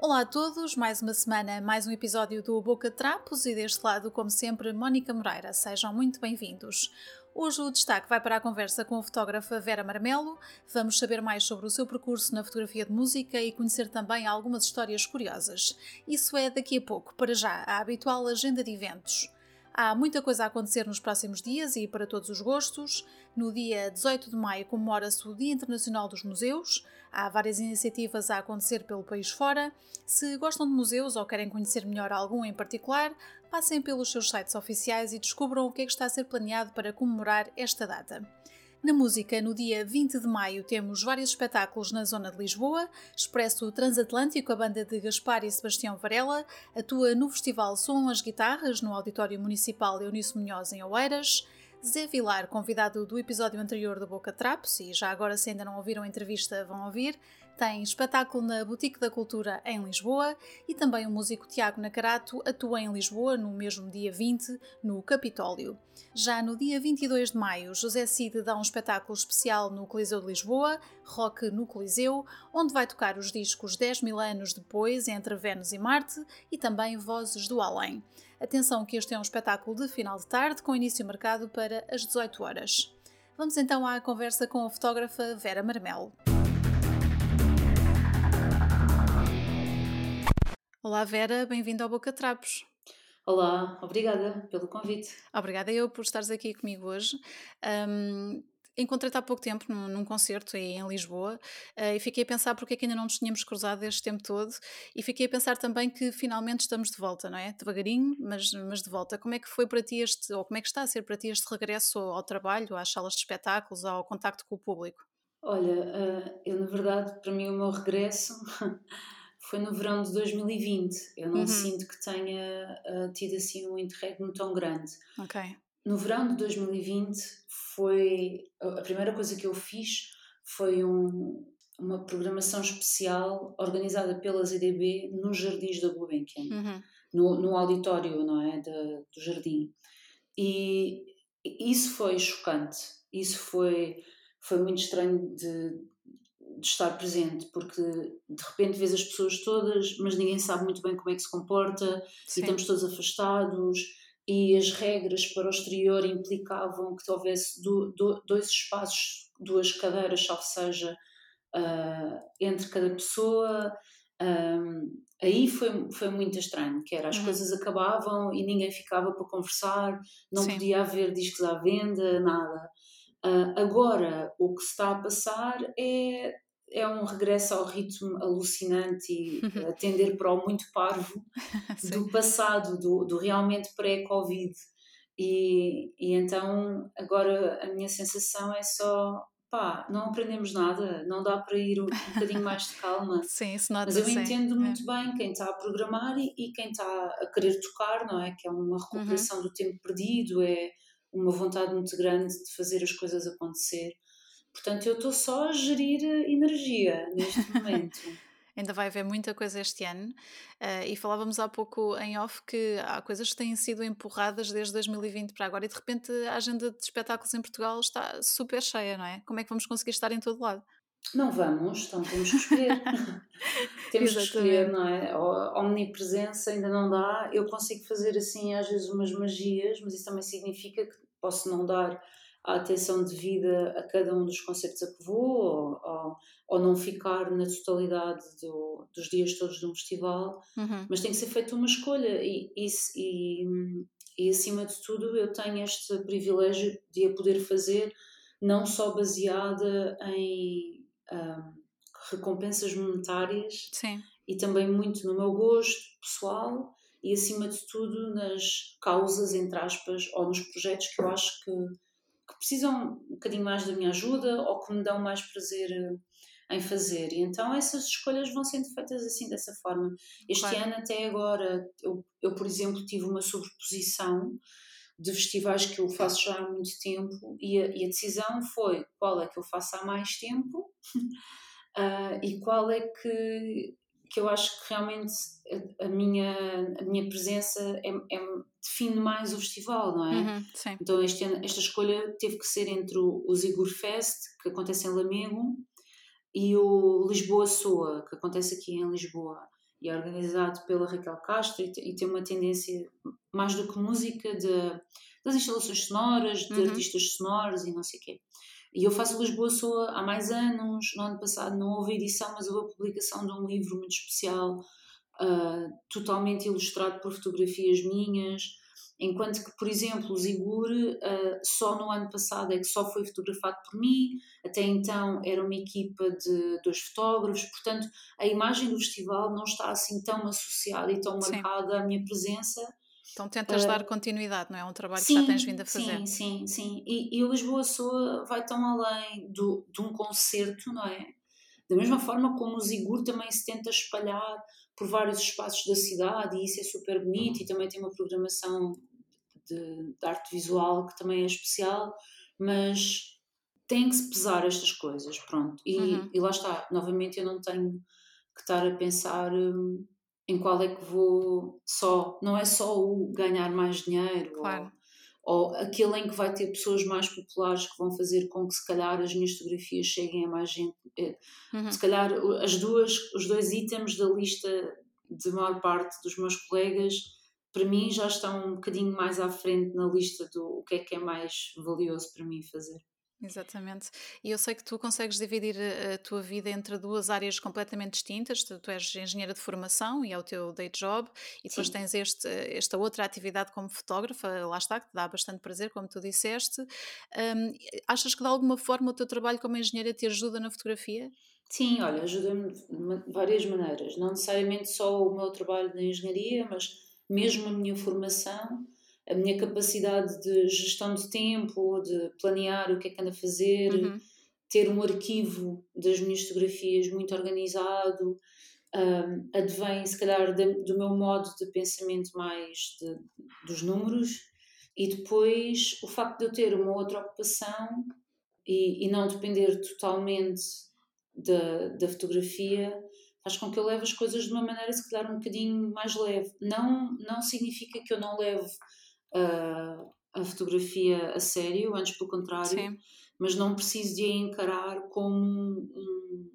Olá a todos, mais uma semana, mais um episódio do Boca Trapos e deste lado, como sempre, Mónica Moreira. Sejam muito bem-vindos. Hoje o destaque vai para a conversa com a fotógrafa Vera Marmelo. Vamos saber mais sobre o seu percurso na fotografia de música e conhecer também algumas histórias curiosas. Isso é daqui a pouco. Para já, a habitual agenda de eventos. Há muita coisa a acontecer nos próximos dias e para todos os gostos. No dia 18 de maio comemora-se o Dia Internacional dos Museus. Há várias iniciativas a acontecer pelo país fora. Se gostam de museus ou querem conhecer melhor algum em particular, passem pelos seus sites oficiais e descubram o que é que está a ser planeado para comemorar esta data. Na música, no dia 20 de maio, temos vários espetáculos na zona de Lisboa. Expresso Transatlântico, a banda de Gaspar e Sebastião Varela, atua no festival Som as Guitarras, no Auditório Municipal Eunice Munhoz, em Oeiras. Zé Vilar, convidado do episódio anterior do Boca Trapos, e já agora se ainda não ouviram a entrevista vão ouvir, tem espetáculo na Boutique da Cultura em Lisboa e também o músico Tiago Nacarato atua em Lisboa no mesmo dia 20, no Capitólio. Já no dia 22 de maio, José Cid dá um espetáculo especial no Coliseu de Lisboa, Rock no Coliseu, onde vai tocar os discos 10 mil anos depois, Entre Vênus e Marte, e também Vozes do Além. Atenção que este é um espetáculo de final de tarde, com início marcado para as 18 horas. Vamos então à conversa com a fotógrafa Vera Marmelo. Olá Vera, bem-vinda ao Boca Trapos. Olá, obrigada pelo convite. Obrigada eu por estares aqui comigo hoje. Um, Encontrei-te há pouco tempo num, num concerto aí em Lisboa uh, e fiquei a pensar porque é que ainda não nos tínhamos cruzado este tempo todo e fiquei a pensar também que finalmente estamos de volta, não é? Devagarinho, mas, mas de volta. Como é que foi para ti este, ou como é que está a ser para ti este regresso ao trabalho, às salas de espetáculos, ao contacto com o público? Olha, uh, eu na verdade, para mim o meu regresso foi no verão de 2020. Eu não uhum. sinto que tenha uh, tido assim um interregno tão grande. No verão de 2020 foi a primeira coisa que eu fiz foi um, uma programação especial organizada pela ZDB nos Jardins da Gulbenkian, uhum. no, no auditório, não é, do jardim. E isso foi chocante. Isso foi foi muito estranho de, de estar presente, porque de repente vês as pessoas todas, mas ninguém sabe muito bem como é que se comporta, Sim. e estamos todos afastados, e as regras para o exterior implicavam que houvesse do, do, dois espaços, duas cadeiras, salvo seja, uh, entre cada pessoa. Um, aí foi, foi muito estranho, que era as uhum. coisas acabavam e ninguém ficava para conversar, não Sim. podia haver discos à venda, nada. Uh, agora, o que se está a passar é é um regresso ao ritmo alucinante e uhum. atender para o muito parvo do passado, do, do realmente pré-Covid. E, e então agora a minha sensação é só pá, não aprendemos nada, não dá para ir um, bocadinho mais de calma. Sim, isso nota Mas eu entendo muito é. bem quem está a programar e, e, quem está a querer tocar, não é? Que é uma recuperação uhum. do tempo perdido, é uma vontade muito grande de fazer as coisas acontecer. Portanto, eu estou só a gerir energia neste momento. Ainda vai haver muita coisa este ano uh, e falávamos há pouco em off que há coisas que têm sido empurradas desde 2020 para agora e de repente a agenda de espetáculos em Portugal está super cheia, não é? Como é que vamos conseguir estar em todo lado? Não vamos, então temos que escolher. temos que escolher, não é? Omnipresença ainda não dá. Eu consigo fazer assim às vezes umas magias, mas isso também significa que posso não dar a atenção devida a cada um dos concertos a que vou, ou, ou, ou não ficar na totalidade do, dos dias todos de um festival, uhum. mas tem que ser feita uma escolha e, e, e, e, acima de tudo eu tenho este privilégio de a poder fazer não só baseada em um, recompensas monetárias Sim. e também muito no meu gosto pessoal e acima de tudo nas causas, entre aspas, ou nos projetos que eu acho que que precisam um bocadinho mais da minha ajuda ou que me dão mais prazer eh, em fazer. E então essas escolhas vão sendo feitas assim, dessa forma. Este claro. ano, até agora, eu, eu, por exemplo, tive uma sobreposição de festivais que eu faço já há muito tempo e a, e a decisão foi qual é que eu faço há mais tempo uh, e qual é que que eu acho que realmente a, a minha, a minha presença é, é, define mais o festival, não é? Uhum, então este esta escolha teve que ser entre o, o Zigur Fest, que acontece em Lamego, e o Lisboa Soa, que acontece aqui em Lisboa e é organizado pela Raquel Castro e, e tem uma tendência mais do que música de, das instalações sonoras, de uhum. artistas sonoros e não sei o quê. E eu faço Lisboa Soa há mais anos. No ano passado não houve edição, mas houve a publicação de um livro muito especial, uh, totalmente ilustrado por fotografias minhas. Enquanto que, por exemplo, o Zigur uh, só no ano passado é que só foi fotografado por mim, até então era uma equipa de dois fotógrafos, portanto a imagem do festival não está assim tão associada e tão Sim. marcada à minha presença. Então tentas uh, dar continuidade, não é? É um trabalho sim, que já tens vindo a fazer. Sim, sim, sim. E, e o Lisboa Soa vai tão além do, de um concerto, não é? Da mesma forma como o Zigur também se tenta espalhar por vários espaços da cidade e isso é super bonito e também tem uma programação de, de arte visual que também é especial, mas tem que se pesar estas coisas, pronto. E, uhum. e lá está, novamente eu não tenho que estar a pensar hum, em qual é que vou só, não é só o ganhar mais dinheiro claro. ou, ou aquele em que vai ter pessoas mais populares que vão fazer com que se calhar as minhas fotografias cheguem a mais gente. Eh, uhum. Se calhar as duas, os dois itens da lista de maior parte dos meus colegas para mim já estão um bocadinho mais à frente na lista do o que é que é mais valioso para mim fazer. Exatamente. E eu sei que tu consegues dividir a tua vida entre duas áreas completamente distintas. Tu, tu és engenheira de formação e é o teu day job, e depois Sim. tens este, esta outra atividade como fotógrafa, lá está, que te dá bastante prazer, como tu disseste. Um, achas que de alguma forma o teu trabalho como engenheira te ajuda na fotografia? Sim, olha, ajuda-me de várias maneiras. Não necessariamente só o meu trabalho na engenharia, mas mesmo a minha formação, a minha capacidade de gestão de tempo, de planear o que é que ando a fazer, uhum. ter um arquivo das minhas fotografias muito organizado, um, advém se calhar de, do meu modo de pensamento mais de, dos números e depois o facto de eu ter uma outra ocupação e, e não depender totalmente da, da fotografia faz com que eu leve as coisas de uma maneira se calhar um bocadinho mais leve. Não, não significa que eu não leve uh, a fotografia a sério, antes pelo contrário, Sim. mas não preciso de a encarar como um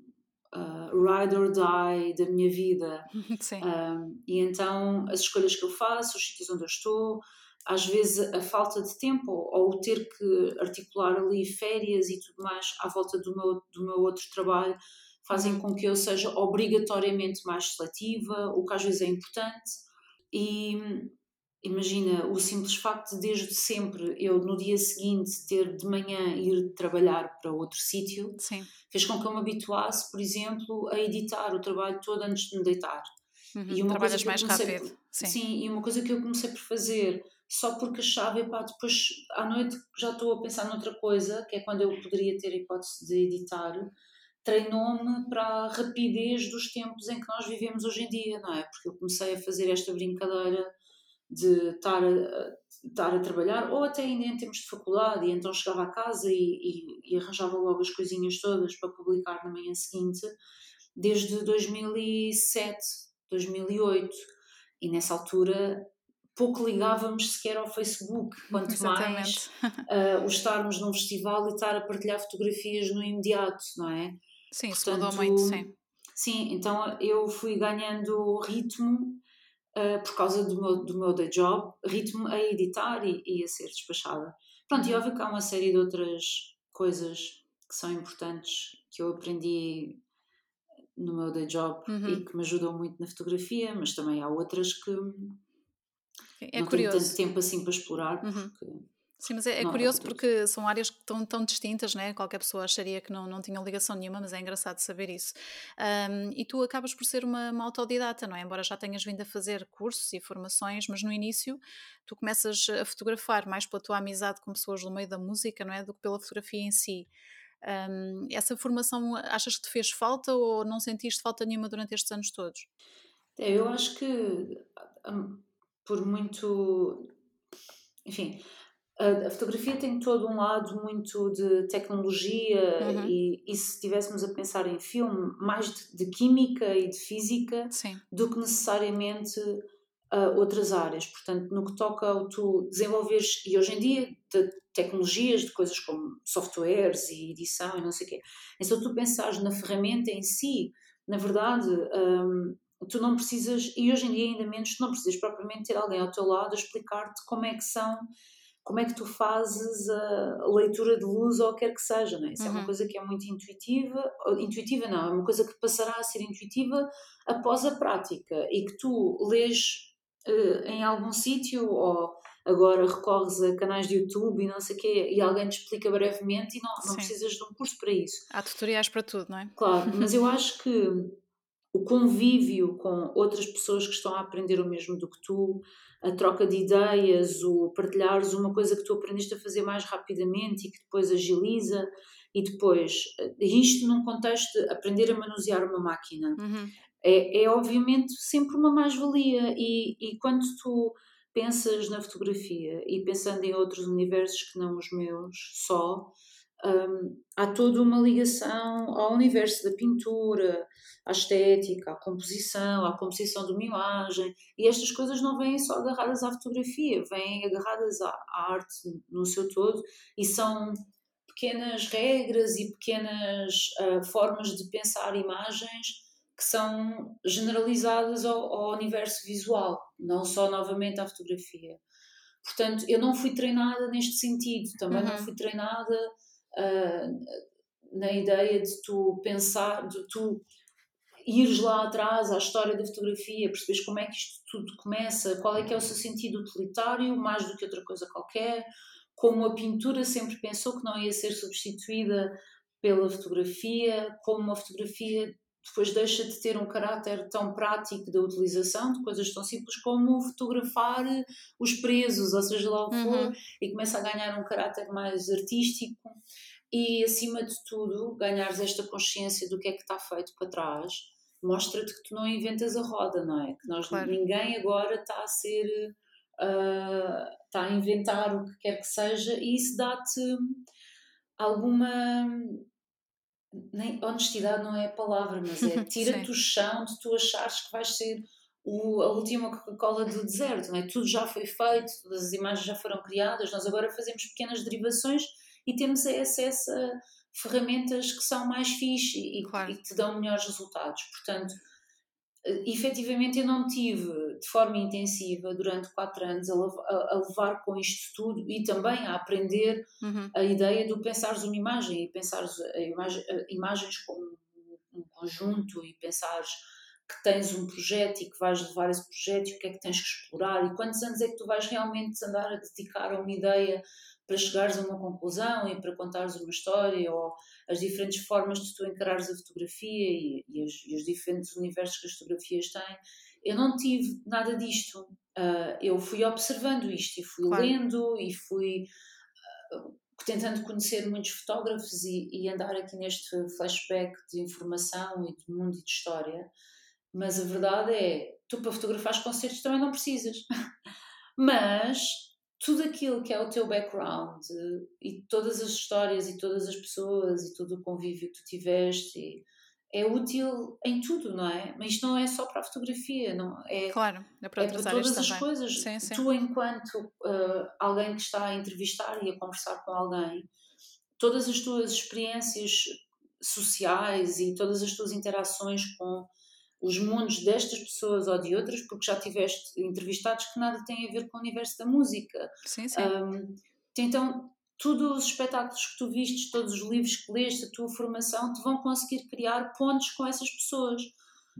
uh, ride or die da minha vida. Uh, e então as escolhas que eu faço, os sítios onde eu estou, às vezes a falta de tempo ou o ter que articular ali férias e tudo mais à volta do meu, do meu outro trabalho fazem uhum. com que eu seja obrigatoriamente mais seletiva, o que às vezes é importante. E imagina, o simples facto de desde sempre eu no dia seguinte ter de manhã ir trabalhar para outro sítio fez com que eu me habituasse, por exemplo, a editar o trabalho todo antes de me deitar. Uhum, e uma Trabalhas mais rápido. Por, sim. sim, e uma coisa que eu comecei por fazer só porque achava, epá, depois à noite já estou a pensar noutra coisa, que é quando eu poderia ter a hipótese de editar, treinou-me para a rapidez dos tempos em que nós vivemos hoje em dia, não é? Porque eu comecei a fazer esta brincadeira de estar a, estar a trabalhar, ou até ainda em termos de faculdade, e então chegava a casa e, e, e arranjava logo as coisinhas todas para publicar na manhã seguinte, desde 2007, 2008. E nessa altura pouco ligávamos sequer ao Facebook, quanto Exatamente. mais uh, o estarmos num festival e estar a partilhar fotografias no imediato, não é? Sim, Portanto, isso mudou muito, sim. Sim, então eu fui ganhando ritmo uh, por causa do meu, do meu day job, ritmo a editar e, e a ser despachada. Pronto, e óbvio que há uma série de outras coisas que são importantes que eu aprendi no meu day job uhum. e que me ajudam muito na fotografia, mas também há outras que é não curioso. tenho tanto tempo assim para explorar, uhum. porque Sim, mas é, é curioso porque são áreas que estão tão distintas, né? Qualquer pessoa acharia que não, não tinham ligação nenhuma, mas é engraçado saber isso. Um, e tu acabas por ser uma, uma, autodidata, não é? Embora já tenhas vindo a fazer cursos e formações, mas no início tu começas a fotografar mais pela tua amizade com pessoas no meio da música, não é? Do que pela fotografia em si. Um, essa formação achas que te fez falta ou não sentiste falta nenhuma durante estes anos todos? É, eu acho que por muito. Enfim, a, fotografia tem todo um lado muito de tecnologia uhum. e, e, se estivéssemos a pensar em filme, mais de, de química e de física Sim. do que necessariamente uh, outras áreas. Portanto, no que toca ao tu desenvolveres, e hoje em dia tecnologias, de coisas como softwares e edição e não sei o quê. Então, tu pensares na ferramenta em si, na verdade, um, tu não precisas, e hoje em dia ainda menos, tu não precisas propriamente ter alguém ao teu lado a explicar-te como é que são como é que tu fazes a leitura de luz ou o que quer que seja, não é? Isso uhum. é uma uhum. coisa que é muito intuitiva, intuitiva não, é uma coisa que passará a ser intuitiva após a prática e que tu lês uh, em algum sítio ou agora recorres a canais de YouTube e não sei o quê e alguém te explica brevemente e não, não precisas de um curso para isso. Há tutoriais para tudo, não é? Claro, mas eu acho que o convívio com outras pessoas que estão a aprender o mesmo do que tu, a troca de ideias, o partilhares uma coisa que tu aprendeste a fazer mais rapidamente e que depois agiliza, e depois, eh, isto num contexto de aprender a manusear uma máquina, uhum. é, é obviamente sempre uma mais-valia. E, e quando tu pensas na fotografia e pensando em outros universos que não os meus só, um, há toda uma ligação ao universo da pintura, à estética, à composição, à composição de uma imagem, e estas coisas não vêm só agarradas à fotografia, vêm agarradas à, à arte no seu todo e são pequenas regras e pequenas uh, formas de pensar imagens que são generalizadas ao, ao universo visual, não só novamente à fotografia. Portanto, eu não fui treinada neste sentido, também uhum. não fui treinada uh, na ideia de tu pensar, de tu ires lá atrás à história da fotografia, percebes como é que isto tudo começa, qual é que é o seu sentido utilitário, mais do que outra coisa qualquer, como a pintura sempre pensou que não ia ser substituída pela fotografia, como a fotografia depois deixa de ter um caráter tão prático da utilização de coisas tão simples como fotografar os presos, ou seja lá o que for, uhum. e começa a ganhar um caráter mais artístico e, acima de tudo, ganhares esta consciência do que é que está feito para trás, mostra-te que tu não inventas a roda, não é? Que nós, claro. ninguém agora está a ser. Uh, está a inventar o que quer que seja e isso dá-te alguma nem honestidade não é a palavra, mas é tira-te o chão de tu achares que vais ser o, a última Coca-Cola do deserto, não é? Tudo já foi feito, todas as imagens já foram criadas, nós agora fazemos pequenas derivações e temos acesso a ferramentas que são mais fixe e, claro. e que te dão melhores resultados. Portanto, efetivamente eu não tive de forma intensiva durante quatro anos a, a, a levar com isto tudo e também a aprender uhum. a ideia do pensares uma imagem e pensares a imagem, a imagens como um conjunto e pensares que tens um projeto e que vais levar esse projeto e o que é que tens que explorar e quantos anos é que tu vais realmente andar a dedicar a uma ideia para chegares a uma conclusão e para contares uma história ou as diferentes formas de tu encarares a fotografia e, e, os, e os, diferentes universos que as fotografias têm. Eu não tive nada disto. Uh, eu fui observando isto e fui claro. lendo e fui uh, tentando conhecer muitos fotógrafos e, e, andar aqui neste flashback de informação e de mundo e de história. Mas a verdade é, tu para fotografar concertos também não precisas. Mas tudo aquilo que é o teu background e todas as histórias e todas as pessoas e todo o convívio que tu tiveste é útil em tudo, não é? Mas isto não é só para a fotografia, não é? Claro, é para, é para todas as coisas. Sim, sim. Tu, enquanto uh, alguém que está a entrevistar e a conversar com alguém, todas as tuas experiências sociais e todas as tuas interações com os mundos destas pessoas ou de outras, porque já tiveste entrevistados que nada têm a ver com o universo da música. Sim, sim. Um, então, todos os espetáculos que tu vistes, todos os livros que leste, a tua formação, te vão conseguir criar pontos com essas pessoas.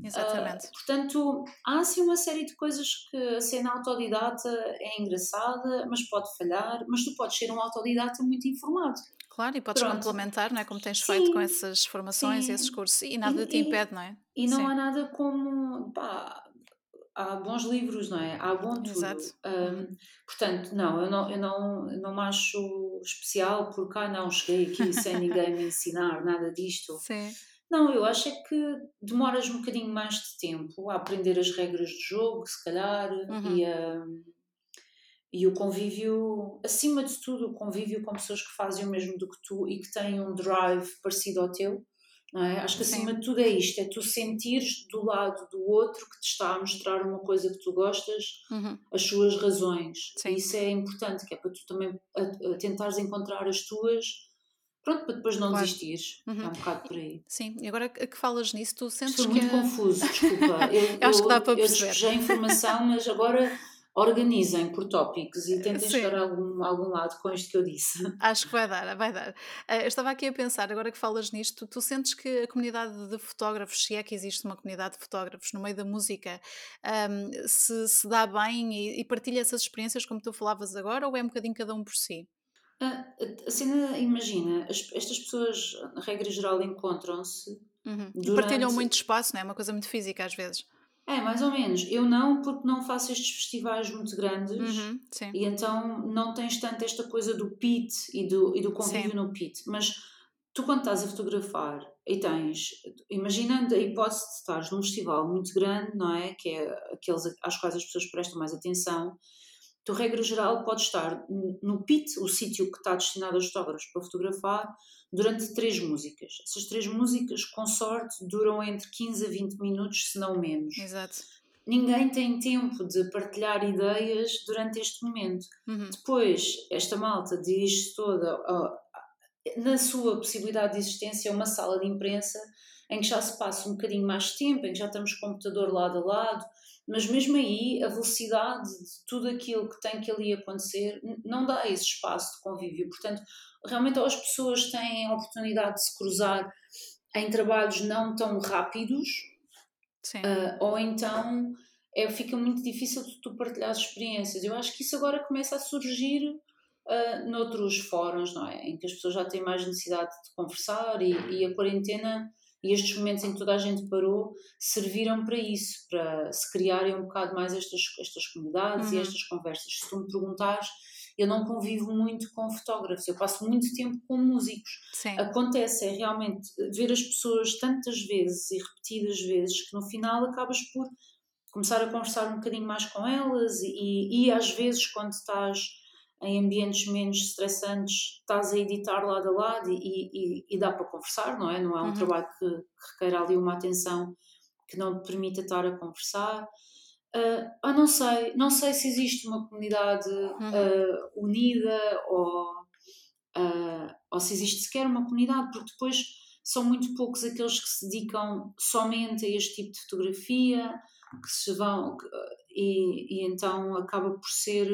Exatamente. Uh, portanto, há assim uma série de coisas que a cena autodidata é engraçada, mas pode falhar, mas tu podes ser um autodidata muito informado. Claro, e podes Pronto. complementar, não é? Como tens sim, feito com essas formações sim. e esses cursos, e nada e, te impede, não é? E não sim. há nada como. Pá, há bons livros, não é? Há bom tudo. Exato. Um, portanto, não eu, não, eu não, eu não me acho especial porque, ah, não, cheguei aqui sem ninguém me ensinar nada disto. Sim. Não, eu acho é que demoras um bocadinho mais de tempo a aprender as regras do jogo, se calhar, uhum. e a e o convívio, acima de tudo, o convívio com pessoas que fazem o mesmo do que tu e que têm um drive parecido ao teu, é? Acho que acima Sim. de tudo é isto: é tu sentires do lado do outro que te está a mostrar uma coisa que tu gostas, uhum. as suas razões. Sim. Isso é importante, que é para tu também a, a tentares encontrar as tuas pronto, para depois não claro. desistires. Uhum. É um bocado por aí. Sim, e agora que falas nisso, tu sentes Estou que... muito confuso, desculpa. Eu, eu acho que dá para perceber. Eu a informação, mas agora organizem por tópicos e tentem Sim. chegar a algum, a algum lado com isto que eu disse. Acho que vai dar, vai dar. Uh, eu estava aqui a pensar, agora que falas nisto, tu sentes que a comunidade de fotógrafos, se é que existe uma comunidade de fotógrafos no meio da música, um, se, se dá bem e, e partilha essas experiências como tu falavas agora ou é um bocadinho cada um por si? A, a cena, imagina, as, estas pessoas, na regra geral, encontram-se. Uhum. Durante... Partilham muito espaço, não é? Uma coisa muito física às vezes. É, mais ou menos. Eu não, porque não faço estes festivais muito grandes uhum, e então não tens tanto esta coisa do pit e do, e do convívio sim. no pit. Mas tu, quando estás a fotografar e tens, imaginando a hipótese de estares num festival muito grande, não é? Que é aqueles às quais as pessoas prestam mais atenção, tu, regra geral, podes estar no pit, o sítio que está destinado aos fotógrafos para fotografar, durante três músicas. Essas três músicas, com sorte, duram entre 15 a 20 minutos, se não menos. Exato. Ninguém tem tempo de partilhar ideias durante este momento. Uhum. Depois, esta malta diz toda, uh, na sua possibilidade de existência, uma sala de imprensa em que já se passa um bocadinho mais tempo, em que já estamos com o computador lado a lado, mas mesmo aí a velocidade de tudo aquilo que tem que ali acontecer não dá esse espaço de convívio. Portanto, realmente as pessoas têm a oportunidade de se cruzar em trabalhos não tão rápidos, uh, ou então é, fica muito difícil de tu partilhar as experiências. Eu acho que isso agora começa a surgir uh, noutros fóruns, não é? Em que as pessoas já têm mais necessidade de conversar e, e a quarentena e estes momentos em que toda a gente parou serviram para isso, para se criarem um bocado mais estas, estas comunidades uhum. e estas conversas. Se tu me perguntares, eu não convivo muito com fotógrafos, eu passo muito tempo com músicos. Sim. Acontece é realmente ver as pessoas tantas vezes e repetidas vezes que no final acabas por começar a conversar um bocadinho mais com elas e, e às vezes quando estás em ambientes menos estressantes estás a editar lado a lado e, e, e dá para conversar, não é? Não é um uhum. trabalho que, que requer ali uma atenção que não te permita estar a conversar. Uh, ah, não sei, não sei se existe uma comunidade uhum. uh, unida ou, uh, ou se existe sequer uma comunidade, porque depois são muito poucos aqueles que se dedicam somente a este tipo de fotografia, que se vão e, e então acaba por ser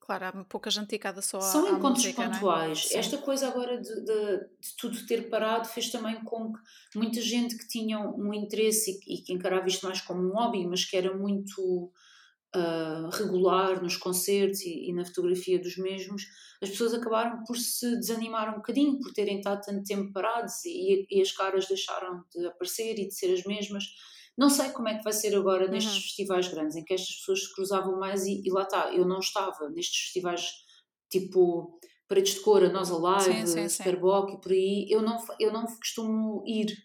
claro, há pouca gente dedicada só são à encontros música, é? pontuais é? esta coisa agora de, de, de, tudo ter parado fez também com que muita gente que tinha um interesse e, e que encarava isto mais como um hobby mas que era muito uh, regular nos concertos e, e, na fotografia dos mesmos, as pessoas acabaram por se desanimar um bocadinho, por terem estado tanto tempo parados e, e as caras deixaram de aparecer e de ser as mesmas. Não sei como é que vai ser agora nestes uhum. festivais grandes, em que estas pessoas se cruzavam mais e, e, lá está, eu não estava nestes festivais tipo Paredes de Cor, a Nós Alive, Superboc e por aí, eu não, eu não costumo ir.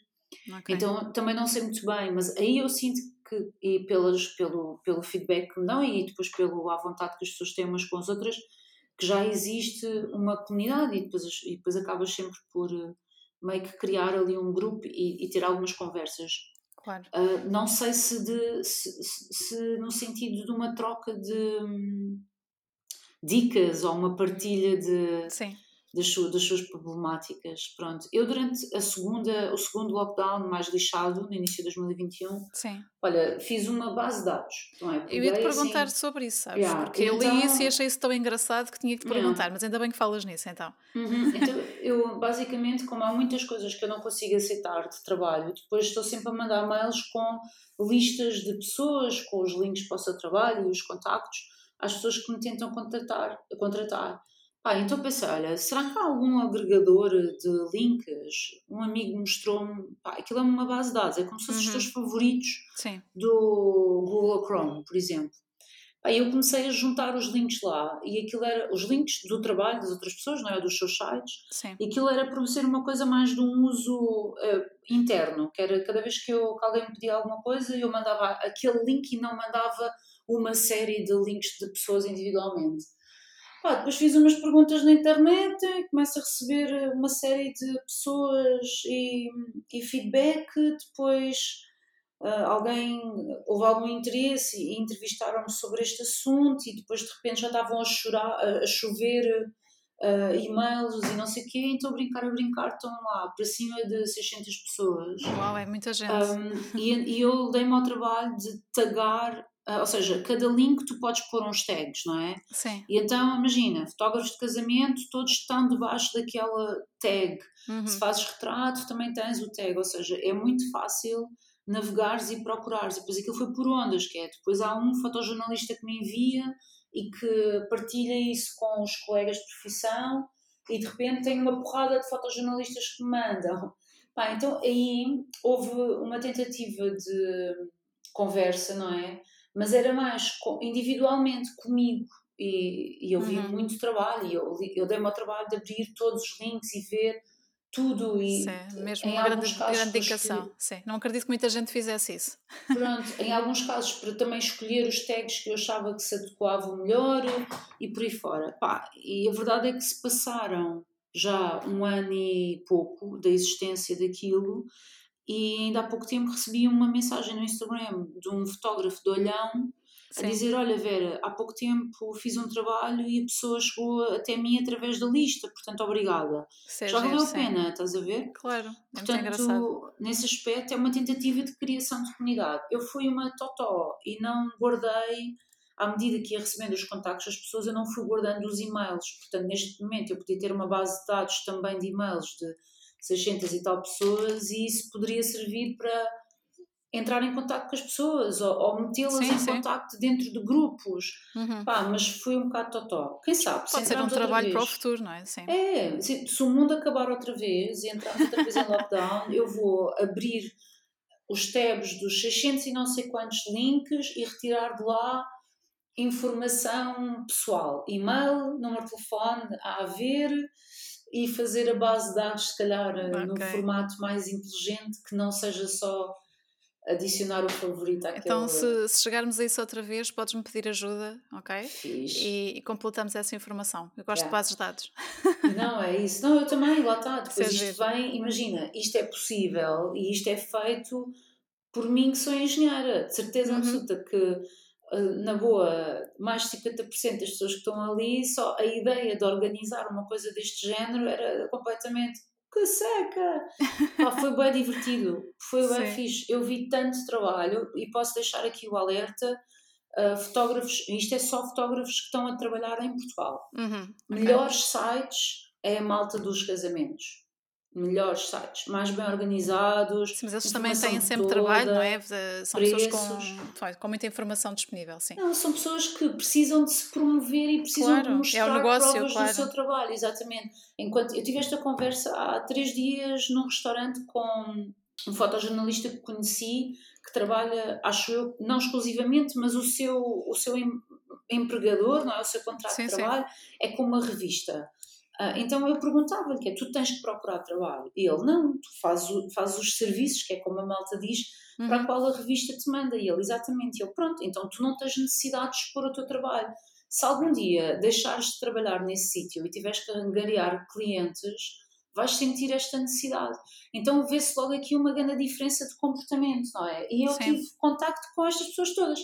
Okay. Então também não sei muito bem, mas aí eu sinto que, e pelas, pelo, pelo feedback que me dão e depois pelo à vontade que as pessoas têm umas com as outras, que já existe uma comunidade e depois, e depois acabas sempre por eh, meio que criar ali um grupo e, e ter algumas conversas. Claro. Uh, não sei se, de, se, se, se, no sentido de uma troca de hum, dicas ou uma partilha de, Sim das, suas, das suas problemáticas. Pronto, eu durante a segunda, o segundo lockdown mais lixado, no início de 2021, Sim. olha, fiz uma base de dados. Não é? eu ia te perguntar assim, sobre isso, sabes? Yeah, Porque então, eu li isso e achei isso tão engraçado que tinha que te perguntar, yeah. mas ainda bem que falas nisso então. Uhum, então, eu basicamente, como há muitas coisas que eu não consigo aceitar de trabalho, depois estou sempre a mandar mails com listas de pessoas, com os links para o seu trabalho e os contactos às pessoas que me tentam contratar. contratar. Ah, então pensei, olha, será que há algum agregador de links? Um amigo mostrou-me, aquilo é uma base de dados, é como se fossem uhum. os teus favoritos Sim. do Google Chrome, por exemplo. Aí eu comecei a juntar os links lá e aquilo era os links do trabalho das outras pessoas, não é? Dos seus sites. Sim. E aquilo era para ser uma coisa mais de um uso uh, interno, que era cada vez que, eu, que alguém me pedia alguma coisa, eu mandava aquele link e não mandava uma série de links de pessoas individualmente. Pá, depois fiz umas perguntas na internet, começo a receber uma série de pessoas e, e feedback, depois uh, alguém, houve algum interesse e entrevistaram-me sobre este assunto e depois de repente já estavam a, chorar, a chover uh, e-mails e não sei o quê, então brincar a brincar estão lá para cima de 600 pessoas. Uau, é muita gente. Um, e, e eu dei-me ao trabalho de tagar ou seja, cada link tu podes pôr uns tags, não é? Sim. E então, imagina, fotógrafos de casamento, todos estão debaixo daquela tag. Uhum. Se fazes retrato, também tens o tag, ou seja, é muito fácil navegares e procurares. E depois aquilo foi por ondas, que é, depois há um fotojornalista que me envia e que partilha isso com os colegas de profissão e de repente tem uma porrada de fotojornalistas que me mandam. Pá, então aí houve uma tentativa de conversa, não é? Mas era mais individualmente comigo. E, e eu vi uhum. muito trabalho, e eu, eu dei-me ao trabalho de abrir todos os links e ver tudo. E Sim, mesmo uma grande, grande dedicação. Sim, não acredito que muita gente fizesse isso. Pronto, em alguns casos para também escolher os tags que eu achava que se adequavam melhor e por aí fora. Pá, e a verdade é que se passaram já um ano e pouco da existência daquilo e ainda há pouco tempo recebi uma mensagem no Instagram de um fotógrafo de olhão Sim. a dizer: Olha, Vera, há pouco tempo fiz um trabalho e a pessoa chegou até mim através da lista, portanto, obrigada. Já valeu a pena, estás a ver? Claro, é portanto, nesse aspecto, é uma tentativa de criação de comunidade. Eu fui uma totó e não guardei. À medida que ia recebendo os contactos das pessoas, eu não fui guardando os e-mails. Portanto, neste momento, eu podia ter uma base de dados também de e-mails de 600 e tal pessoas e isso poderia servir para entrar em contato com as pessoas ou, ou metê-las em contato dentro de grupos. Uhum. Pá, mas foi um bocado totó. Quem sabe? Pode ser um trabalho para o futuro, não é? Sim. É, se, se o mundo acabar outra vez e entrarmos outra vez em lockdown, eu vou abrir os tabs dos 600 e não sei quantos links e retirar de lá informação pessoal, e-mail, número de telefone a haver e fazer a base de dados, se calhar, eh, okay. no formato mais inteligente, que não seja só adicionar o favorito àquele... Então, se, se chegarmos a isso outra vez, podes-me pedir ajuda, ok? Fixe. E, e completamos essa informação. Eu gosto yeah. de bases de dados. Não, é isso. Não, eu também, lá está. Depois Seja isto vem, imagina, isto é possível e isto é feito por mim que sou engenheira. De certeza uhum. absoluta que na boa, mais de 50% das pessoas que estão ali, só a ideia de organizar uma coisa deste género era completamente que seca! Pá, foi bem divertido, foi bem Sim. fixe. Eu vi tanto trabalho e posso deixar aqui o alerta. Uh, fotógrafos, isto é só fotógrafos que estão a trabalhar em Portugal. Uhum, Melhores okay. sites é a malta dos casamentos melhores sites, mais bem organizados. Sim, mas eles também têm sempre toda, trabalho, não é? São preços. pessoas com, com muita informação disponível, sim. Não, são pessoas que precisam de se promover e precisam claro, de mostrar é o negócio, provas claro. do seu trabalho, exatamente. Enquanto eu tive esta conversa há três dias num restaurante com um fotojornalista que conheci que trabalha, acho eu, não exclusivamente, mas o seu, o seu empregador, não é? o seu contrato sim, de trabalho, sim. é com uma revista. Uh, então eu perguntava-lhe que é, tu tens que procurar trabalho. E ele, não, tu fazes, fazes os serviços, que é como a malta diz, uhum. para a qual a revista te manda. E ele, exatamente. E eu, pronto, então tu não tens necessidade de expor o teu trabalho. Se algum dia deixares de trabalhar nesse sítio e tiveres que angariar clientes, vais sentir esta necessidade. Então vê-se logo aqui uma grande diferença de comportamento, não é? E eu Sim. tive contacto com estas pessoas todas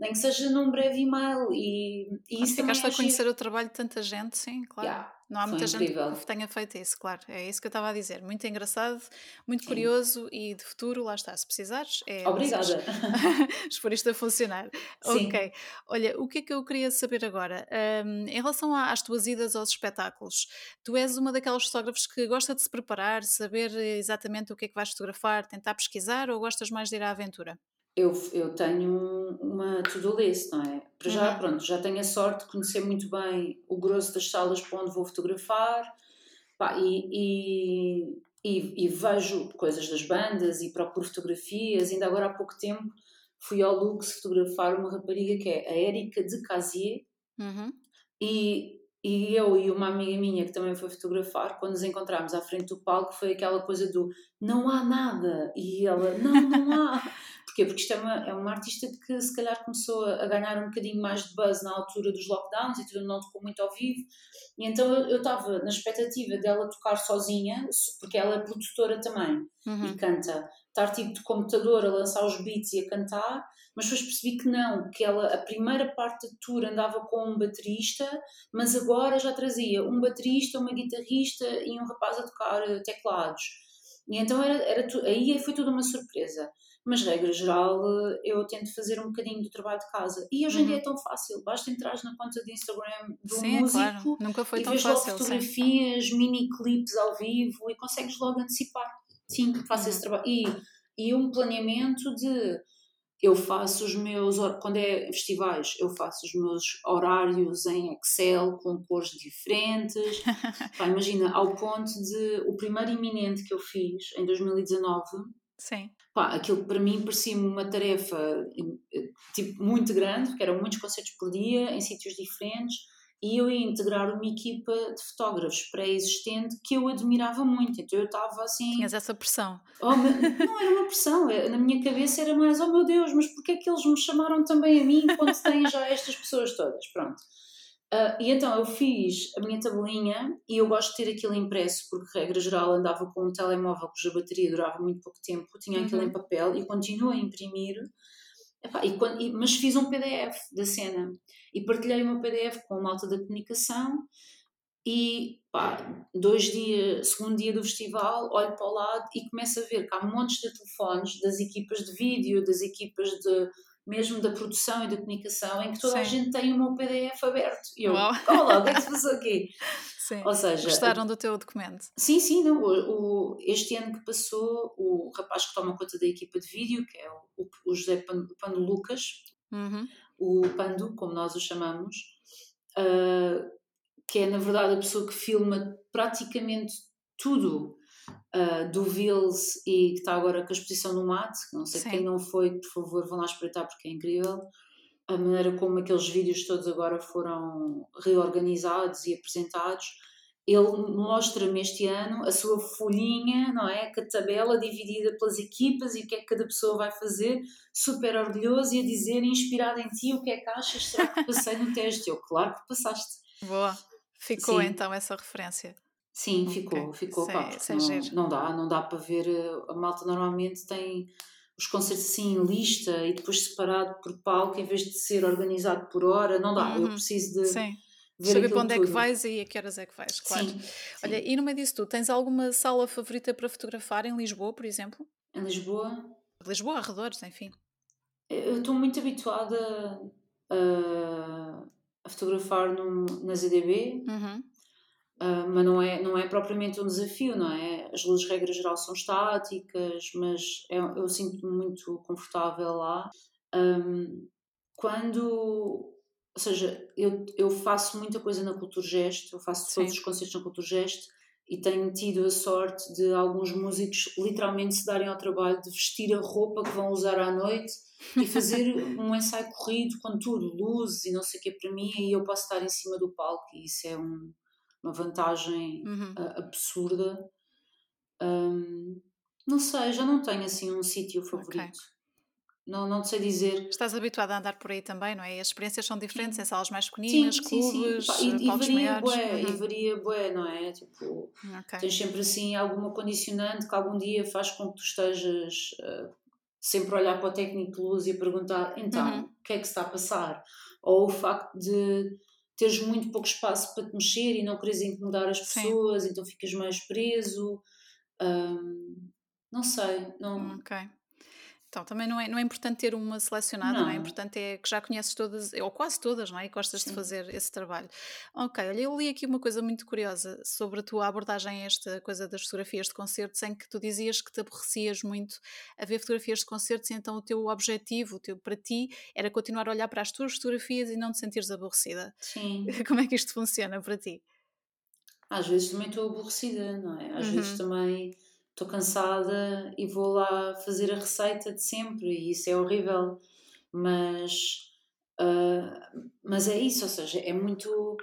nem que seja num breve e-mail e, e isso Ficaste a conhecer o trabalho de tanta gente, sim, claro. Yeah. Não há muita incrível. gente que tenha feito isso, claro. É isso que eu estava a dizer. Muito engraçado, muito Sim. curioso e de futuro, lá está. Se precisares, é. Obrigada. Expor isto a funcionar. Sim. Ok. Olha, o que é que eu queria saber agora? Um, em relação às tuas idas aos espetáculos, tu és uma daquelas fotógrafos que gosta de se preparar, saber exatamente o que é que vais fotografar, tentar pesquisar ou gostas mais de ir à aventura? Eu, eu tenho uma to-do list, não é? Para já, uhum. pronto, já tenho a sorte de conhecer muito bem o grosso das salas para onde vou fotografar pá, e, e, e, e, vejo coisas das bandas e procuro fotografias. Ainda agora há pouco tempo fui ao Lux fotografar uma rapariga que é a Érica de Casier uhum. e E eu e uma amiga minha que também foi fotografar, quando nos encontramos à frente do palco, foi aquela coisa do não há nada. E ela, não, não há. Porquê? Porque isto é uma, é uma artista que se calhar começou a, ganhar um bocadinho mais de buzz na altura dos lockdowns e tudo não tocou muito ao vivo. E então eu estava na expectativa dela tocar sozinha, porque ela é produtora também uhum. e canta. Estar tipo de computador a lançar os beats e a cantar, mas depois percebi que não, que ela, a primeira parte da tour andava com um baterista, mas agora já trazia um baterista, uma guitarrista e um rapaz a tocar teclados. E então era, era aí foi tudo uma surpresa mas regra geral eu tento fazer um bocadinho do trabalho de casa. E hoje em dia é uhum. tão fácil, basta entrar na conta de Instagram do sim, músico claro. Nunca foi e tão fácil, logo fotografias, sim. mini clipes ao vivo e consegues logo antecipar. Sim, faço uhum. esse trabalho. E, e um planeamento de eu faço os meus, quando é festivais, eu faço os meus horários em Excel com cores diferentes. Pá, imagina, ao ponto de o primeiro iminente que eu fiz em 2019 Sim. Pá, aquilo para mim parecia-me uma tarefa eh, tipo, muito grande, porque eram muitos concertos por dia, em sítios diferentes, e eu ia integrar uma equipa de fotógrafos pré-existente que eu admirava muito. Então eu estava assim. Tinhas essa pressão. Oh, não era uma pressão, é, na minha cabeça era mais: oh meu Deus, mas porquê é que eles me chamaram também a mim quando têm já estas pessoas todas? Pronto. Uh, e então eu fiz a minha tabelinha e eu gosto de ter aquilo impresso porque, regra geral, andava com um telemóvel cuja bateria durava muito pouco tempo, tinha aquilo uhum. em papel e continuo a imprimir. Epá, e quando, e, mas fiz um PDF da cena e partilhei o meu PDF com a malta da comunicação. E pá, dois dias, segundo dia do festival, olho para o lado e começo a ver que há montes de telefones das equipas de vídeo, das equipas de mesmo da produção e da comunicação, em que toda Sim. a gente tem o meu PDF aberto. E eu, olá, o que é que se passou aqui? Sim. Ou seja, gostaram do teu documento? Sim, sim, não, o, o, este ano que passou, o rapaz que toma conta da equipa de vídeo, que é o, o José Pando, Pando Lucas, uhum. o Pando, como nós o chamamos, uh, que é na verdade a pessoa que filma praticamente tudo uh, do Vils e que está agora com a exposição no Mate. Não sei Sim. quem não foi, por favor, vão lá espreitar porque é incrível. A maneira como aqueles vídeos todos agora foram reorganizados e apresentados. Ele mostra-me este ano a sua folhinha, não é? Com a tabela dividida pelas equipas e o que é que cada pessoa vai fazer, super orgulhoso e a dizer, inspirado em ti, o que é que achas? Será que passei no teste? Eu, claro que passaste. Boa. Ficou Sim. então essa referência. Sim, ficou, ficou, pá, porque não, não dá, não dá para ver, eh, a malta normalmente tem os concertos assim em lista e depois separado por palco em vez de ser organizado por hora, não dá, eu uhum. preciso de Sim. ver Saber para onde tudo. é que vais e a que horas é que vais, claro. Sim, Olha, sim. e no meio disso tu, tens alguma sala favorita para fotografar em Lisboa, por exemplo? Em Lisboa? Lisboa, arredores, enfim. Eu estou muito habituada a, a fotografar no, na ZDB, uhum. Uh, mas não é, não é propriamente um desafio, não é? As luzes, regra geral, são estáticas, mas é, eu sinto-me muito confortável lá. Um, quando. Ou seja, eu, eu faço muita coisa na Culturgest, eu faço Sim. todos os concertos na Culturgest e tenho tido a sorte de alguns músicos literalmente se darem ao trabalho de vestir a roupa que vão usar à noite e fazer um ensaio corrido com tudo, luzes e não sei o que para mim, e eu posso estar em cima do palco e isso é um uma vantagem uhum. uh, absurda. Um, não sei, já não tenho assim um sítio favorito. Okay. Não, não sei dizer. Estás habituada a andar por aí também, não é? As experiências são diferentes sim. em salas mais pequeninas, sim, clubes, sim, sim. E, e varia bué, uhum. e varia bué, não é? Tipo, okay. tens sempre assim alguma condicionante que algum dia faz com que tu estejas uh, sempre a olhar para o técnico de luz e a perguntar então, uhum. o que é que se está a passar? Ou o facto de teres muito pouco espaço para te mexer e não queres incomodar as pessoas, Sim. então ficas mais preso. Um, não sei. Não... Ok. Então, também não é, não é importante ter uma selecionada, não. não é? importante é que já conheces todas, ou quase todas, não é? E gostas Sim. de fazer esse trabalho. Ok, olha, eu li aqui uma coisa muito curiosa sobre a tua abordagem a esta coisa das fotografias de concertos, em que tu dizias que te aborrecias muito a ver fotografias de concertos, e então o teu objetivo, o teu para ti, era continuar a olhar para as tuas fotografias e não te sentires aborrecida. Sim. Como é que isto funciona para ti? Às vezes também estou aborrecida, não é? Às uhum. vezes também estou cansada e vou lá fazer a receita de sempre e isso é horrível. Mas, uh, mas é isso, ou seja, é muito.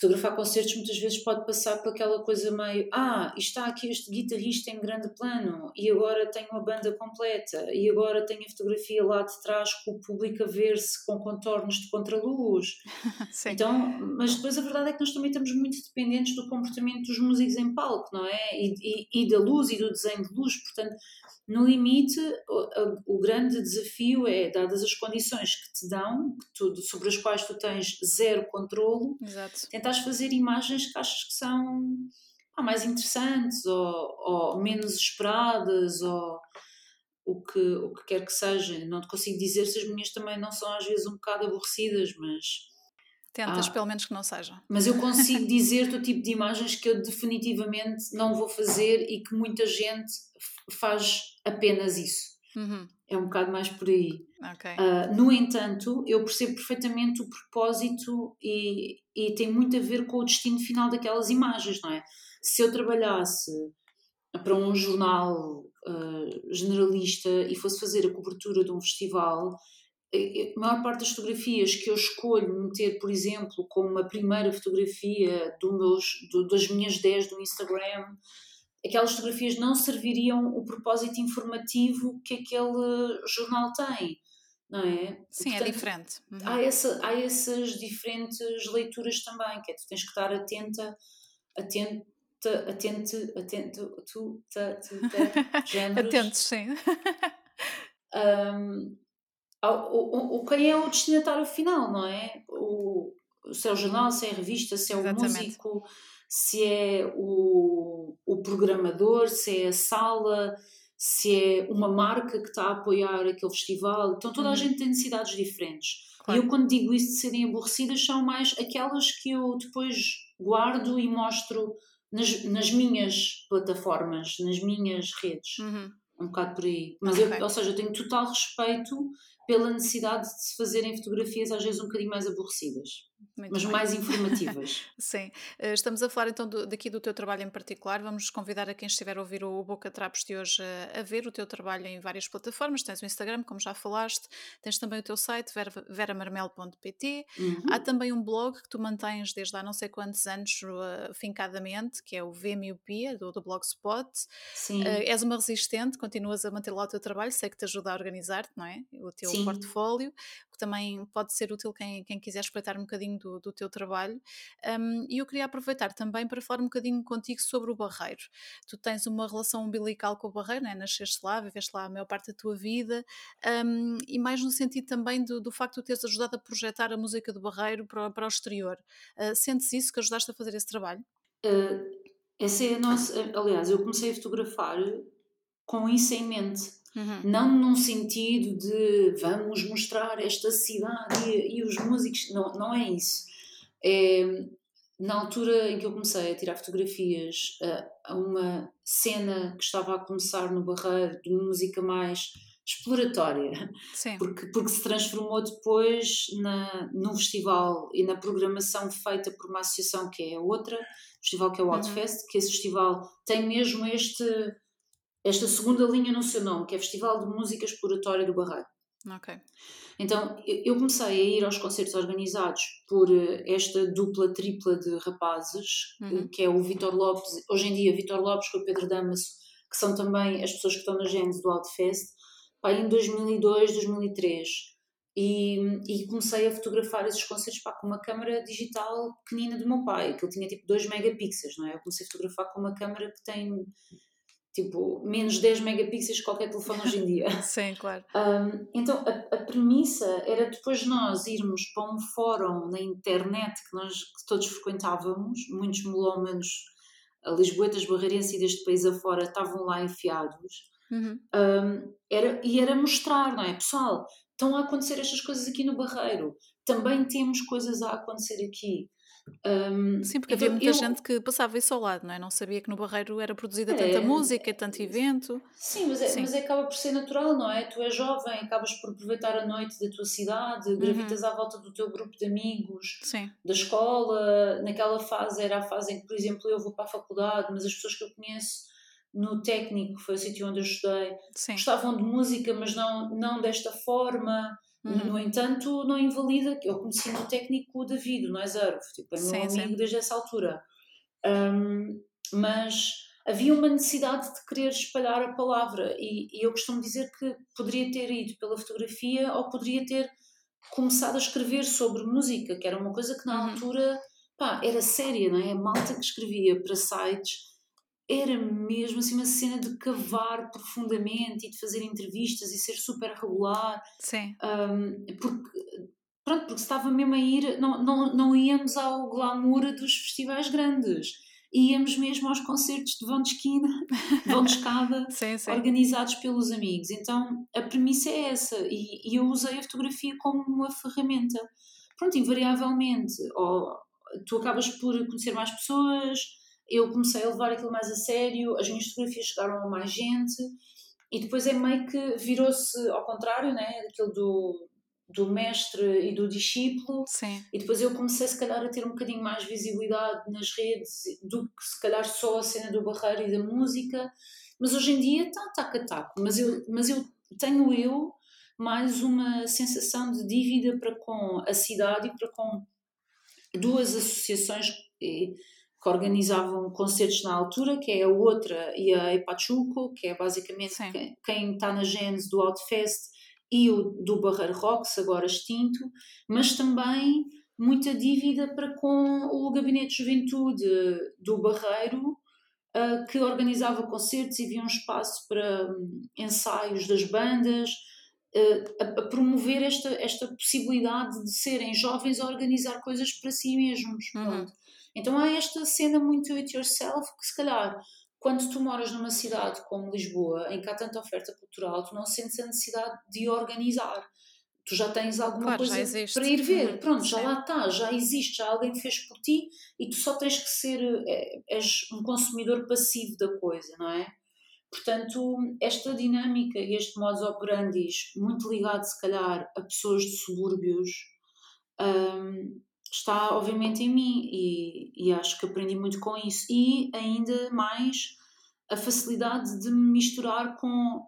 Fotografar concertos muitas vezes pode passar por aquela coisa meio ah, está aqui este guitarrista em grande plano e agora tenho a banda completa e agora tenho a fotografia lá de trás com o público a ver-se com contornos de contraluz então, mas depois a verdade é que nós também estamos muito dependentes do comportamento dos músicos em palco, não é? E, e, e da luz e do desenho de luz, portanto no limite, o, o, grande desafio é, dadas as condições que te dão, que tu, sobre as quais tu tens zero controlo, Exato. Tentares fazer imagens que achas que são mais interessantes ou, ou, menos esperadas ou o que, o que quer que seja. Não te consigo dizer se as minhas também não são às vezes um bocado aborrecidas, mas... Tentas ah, pelo menos que não sejam. Mas eu consigo dizer-te o tipo de imagens que eu definitivamente não vou fazer e que muita gente faz apenas isso. Uhum. É um bocado mais por aí. Okay. Uh, no entanto, eu percebo perfeitamente o propósito e, e tem muito a ver com o destino final daquelas imagens, não é? Se eu trabalhasse para um jornal uh, generalista e fosse fazer a cobertura de um festival, a maior parte das fotografias que eu escolho meter, por exemplo, como uma primeira fotografia do meus, do, das minhas 10 do Instagram, aquelas fotografias não serviriam o propósito informativo que aquele jornal tem, não é? Sim, é Portanto, é diferente. Uhum. Há, essa, há essas diferentes leituras também, que é tu tens que estar atenta, atenta atento, atento, tu, ta, tu, ta, géneros. Atentos, sim. um, o, o, quem é o destinatário final, não é? O, se é o jornal, se é a revista, se é o Exatamente. músico, se é o, o programador, se é a sala, se é uma marca que está a apoiar aquele festival. Então toda a uhum. gente tem necessidades diferentes. Claro. E eu quando digo isso de serem aborrecidas são mais aquelas que eu depois guardo e mostro nas, nas minhas plataformas, nas minhas redes. Uhum. Um bocado por aí. Mas okay. eu, ou seja, eu tenho total respeito pela necessidade de se fazerem fotografias às vezes um bocadinho mais aborrecidas. Muito mas bem. mais informativas. Sim. Eh, estamos a falar então do, daqui do teu trabalho em particular. Vamos convidar a quem estiver a ouvir o Boca Trapos de hoje a, a, ver o teu trabalho em várias plataformas. Tens o Instagram, como já falaste, tens também o teu site, veramarmel.pt. Uhum. Há também um blog que tu mantens desde há não sei quantos anos uh, fincadamente, que é o V Miopia, do, do Blogspot. Sim. Uh, és uma resistente, continuas a manter lá o teu trabalho, sei que te ajuda a organizar-te, não é? O teu Sim. Portfólio, que também pode ser útil quem, quem quiser espreitar um bocadinho do do, do teu trabalho. Um, e eu queria aproveitar também para falar um bocadinho contigo sobre o Barreiro. Tu tens uma relação umbilical com o Barreiro, né? nasceste lá, viveste lá a maior parte da tua vida, um, e mais no sentido também do, do facto de teres ajudado a projetar a música do Barreiro para, para o exterior. Uh, sentes isso que ajudaste a fazer esse trabalho? Uh, essa é a nossa. Aliás, eu comecei a fotografar com isso em mente. Uhum. Não num sentido de vamos mostrar esta cidade e, e os músicos, não, não é isso. É, na altura em que eu comecei a tirar fotografias a, a uma cena que estava a começar no Barreiro de música mais exploratória, Sim. Porque, porque se transformou depois na, num festival e na programação feita por uma associação que é outra, festival que é o Outfest, uhum. que esse festival tem mesmo este esta segunda linha no seu nome, que é Festival de Música Exploratória do Barreiro. Então, eu comecei a ir aos concertos organizados por eh, esta dupla, tripla de rapazes, uhum. que é o Vitor Lopes, hoje em dia Vitor Lopes com o Pedro Damaso, que são também as pessoas que estão na gênese do Outfest, pá, em 2002, 2003. E, e, comecei a fotografar esses concertos pá, com uma câmera digital pequenina do meu pai, que ele tinha tipo 2 megapixels, não é? Eu comecei a fotografar com uma câmera que tem tipo menos 10 megapixels que qualquer telefone hoje em dia. Sim, claro. Um, então a, a, premissa era depois nós irmos para um fórum na internet que nós que todos frequentávamos, muitos melómanos lisboetas, barreirenses e deste país afora estavam lá enfiados. Uhum. Um, era, e era mostrar, não é? Pessoal, estão a acontecer estas coisas aqui no Barreiro, também temos coisas a acontecer aqui. Um, Sim, porque havia muita eu, gente que passava isso ao lado, não é? Não sabia que no Barreiro era produzida é, tanta música, tanto evento. Sim mas, é, sim, mas acaba por ser natural, não é? Tu és jovem, acabas por aproveitar a noite da tua cidade, uhum. gravitas à volta do teu grupo de amigos, sim. da escola. Naquela fase era a fase em que, por exemplo, eu vou para a faculdade, mas as pessoas que eu conheço no técnico, foi o sítio onde eu estudei, sim. gostavam de música, mas não, não desta forma Uhum. No entanto, não invalida que eu conheci no técnico o David, o Noiserve, tipo, é meu sim, amigo sim. desde essa altura. Um, mas havia uma necessidade de querer espalhar a palavra e, e, eu costumo dizer que poderia ter ido pela fotografia ou poderia ter começado a escrever sobre música, que era uma coisa que na uhum. altura pá, era séria, não é? A malta que escrevia para sites era mesmo assim uma cena de cavar profundamente e de fazer entrevistas e ser super regular. Sim. Um, porque, pronto, porque estava mesmo a ir, não, não, não íamos ao glamour dos festivais grandes. Íamos mesmo aos concertos de vão de esquina, vão de escada, sim, sim. organizados pelos amigos. Então a premissa é essa, e, e eu usei a fotografia como uma ferramenta. Pronto, invariavelmente, ou tu acabas por conhecer mais pessoas, eu comecei a levar aquilo mais a sério, as minhas fotografias chegaram a mais gente e depois é meio que virou-se ao contrário, né? Aquilo do, do mestre e do discípulo. Sim. E depois eu comecei, se calhar, a ter um bocadinho mais visibilidade nas redes do que, se calhar, só a cena do barreiro e da música. Mas hoje em dia está taco a taco. Mas eu, mas eu tenho eu mais uma sensação de dívida para com a cidade e para com duas associações que organizavam concertos na altura, que é a outra e a Epachuco, que é basicamente quem, quem está na gênese do Outfest e o do Barreiro Rocks, agora extinto, mas também muita dívida para com o Gabinete de Juventude do Barreiro, uh, que organizava concertos e havia um espaço para um, ensaios das bandas, a, a, promover esta, esta possibilidade de serem jovens a organizar coisas para si mesmos. Uhum. Então há esta cena muito it yourself que se calhar quando tu moras numa cidade como Lisboa, em que há tanta oferta cultural, tu não sentes a necessidade de organizar. Tu já tens alguma claro, coisa para ir ver. Uhum. Pronto, já Sim. lá está, já existe, já alguém fez por ti e tu só tens que ser, é, és um consumidor passivo da coisa, não é? Portanto, esta dinâmica e este modus operandi, muito ligado se calhar a pessoas de subúrbios, um, está obviamente em mim e, e acho que aprendi muito com isso. E ainda mais a facilidade de me misturar com,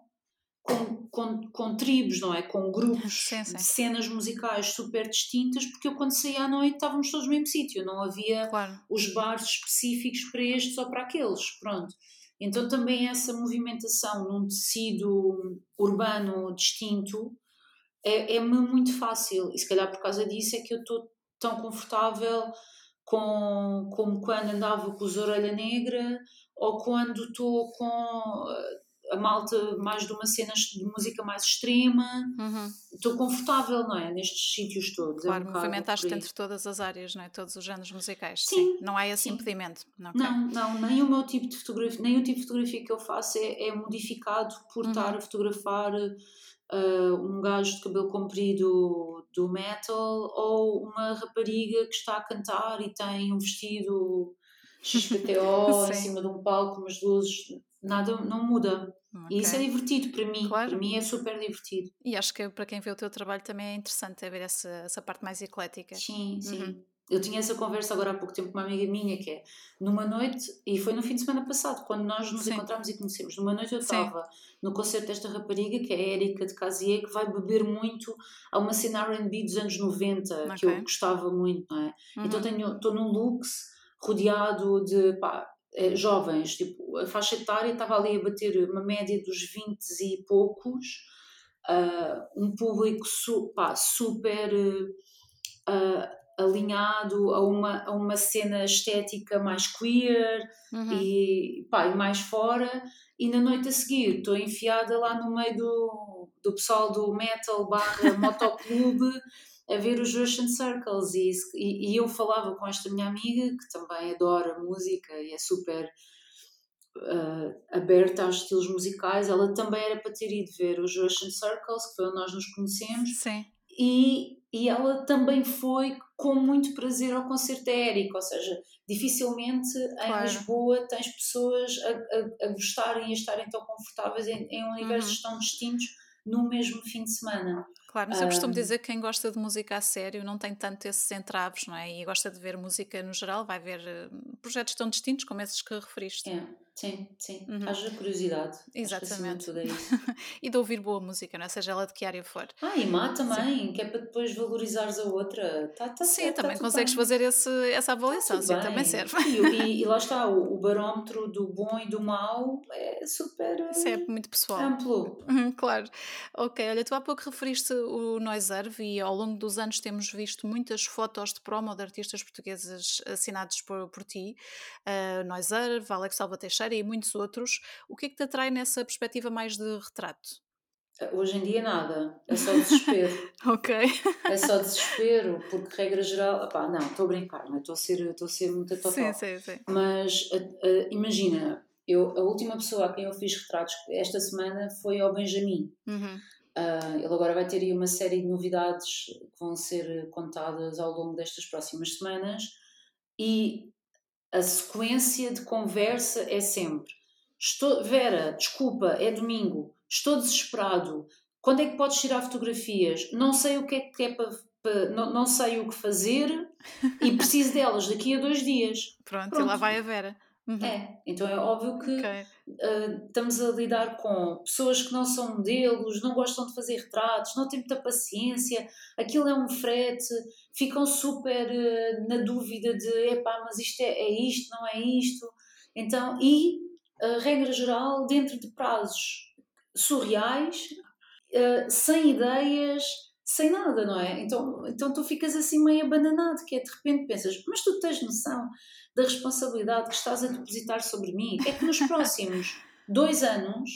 com, com, com tribos, não é? Com grupos sim, sim. de cenas musicais super distintas, porque eu quando saía à noite estávamos todos no mesmo sítio, não havia claro. os bares específicos para estes ou para aqueles, pronto. Então também essa movimentação num tecido urbano distinto é-me é muito fácil e se calhar por causa disso é que eu estou tão confortável com, como quando andava com os orelha negra ou quando estou com a malta mais de uma cena de música mais extrema. Estou uhum. confortável, não é? Nestes sítios todos. Claro, é um movimentaste entre todas as áreas, não é? Todos os géneros musicais. Sim. sim. Não há esse sim. impedimento. Okay. Não, não, nem o meu tipo de fotografia, nem o tipo de fotografia que eu faço é, é modificado por uhum. estar a fotografar uh, um gajo de cabelo comprido do metal ou uma rapariga que está a cantar e tem um vestido XPTO em cima de um palco, umas luzes, nada, não muda. Okay. E isso é divertido para mim, claro. para mim é super divertido. E acho que para quem vê o teu trabalho também é interessante é ver essa, essa parte mais eclética. Sim, sim. Uhum. Eu tinha essa conversa agora há pouco tempo com uma amiga minha que é numa noite, e foi no fim de semana passado, quando nós nos Sim. encontramos e conhecemos. Numa noite eu estava no concerto desta rapariga, que é a Erika de Casier, que vai beber muito a uma cena RB dos anos 90, okay. que eu gostava muito, não é? Uhum. Então estou num Lux rodeado de pá, eh, jovens, tipo, a faixa etária estava ali a bater uma média dos 20 e poucos, uh, um público su, pá, super. Uh, alinhado a uma, a uma cena estética mais queer uhum. e, pá, e mais fora e na noite a seguir estou enfiada lá no meio do, do pessoal do metal barra motoclube a ver os Russian Circles e, e, e, eu falava com esta minha amiga que também adora música e é super uh, aberta aos estilos musicais ela também era para ter ido ver os Russian Circles que foi onde nós nos conhecemos Sim. E, e ela também foi com muito prazer ao concerto da Érica, ou seja, dificilmente claro. em Lisboa tens pessoas a, a, a, gostarem e a estarem tão confortáveis em, em universos uhum. tão distintos no mesmo fim de semana. Claro, mas eu costumo dizer que quem gosta de música a sério não tem tanto esses entraves, não é? E gosta de ver música no geral, vai ver eh, projetos tão distintos como esses que referiste. É, sim, sim. Uhum. Haja curiosidade. Exatamente. Tudo é isso. e de ouvir boa música, não é? Seja ela de que área for. Ah, e má também, sim. que é para depois valorizares a outra. Tá, tá sim, certo, também tá consegues bem. fazer esse, essa avaliação, tá sim, bem. também serve. E, e, e, lá está, o, o, barómetro do bom e do mau é super. Isso é muito pessoal. Amplo. Uhum, claro. Ok, olha, tu há pouco referiste o Noiser e ao longo dos anos temos visto muitas fotos de promo de artistas portugueses assinados por, por ti, uh, Noiser, Alex Salva Teixeira e muitos outros. O que é que te atrai nessa perspectiva mais de retrato? Hoje em dia nada, é só desespero. ok. É só desespero, porque regra geral, opá, não, estou a brincar, não é? estou a ser, estou a ser muito atotal. Sim, sim, sim. Mas uh, uh, imagina, eu, a última pessoa a quem eu fiz retratos esta semana foi ao Benjamin. Uhum. Uh, ele agora vai ter aí uma série de novidades que vão ser contadas ao longo destas próximas semanas e a sequência de conversa é sempre estou, Vera, desculpa, é domingo, estou desesperado, quando é que podes tirar fotografias? Não sei o que é que é para, para não, não sei o que fazer e preciso delas daqui a dois dias. Pronto, Pronto. e lá vai a Vera. Uhum. É, então é óbvio que okay. uh, estamos a lidar com pessoas que não são modelos, não gostam de fazer retratos, não têm muita paciência, aquilo é um frete, ficam super uh, na dúvida de epá, mas isto é, é isto, não é isto. Então, e uh, regra geral, dentro de prazos surreais, sem ideias, sem nada, não é? Então, então tu ficas assim meio abananado, que é de repente pensas, mas tu tens noção da responsabilidade que estás a depositar sobre mim. É que nos próximos dois anos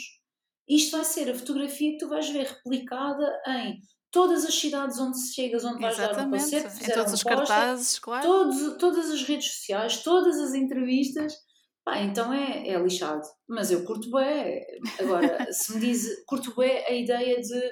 isto vai ser a fotografia que tu vais ver replicada em todas as cidades onde chegas, onde vais Exatamente. dar um concerto, em todos os cartazes, claro. Todos, todas as redes sociais, todas as entrevistas. Pá, então é, é lixado. Mas eu curto bem. Agora, se me diz, curto bem a ideia de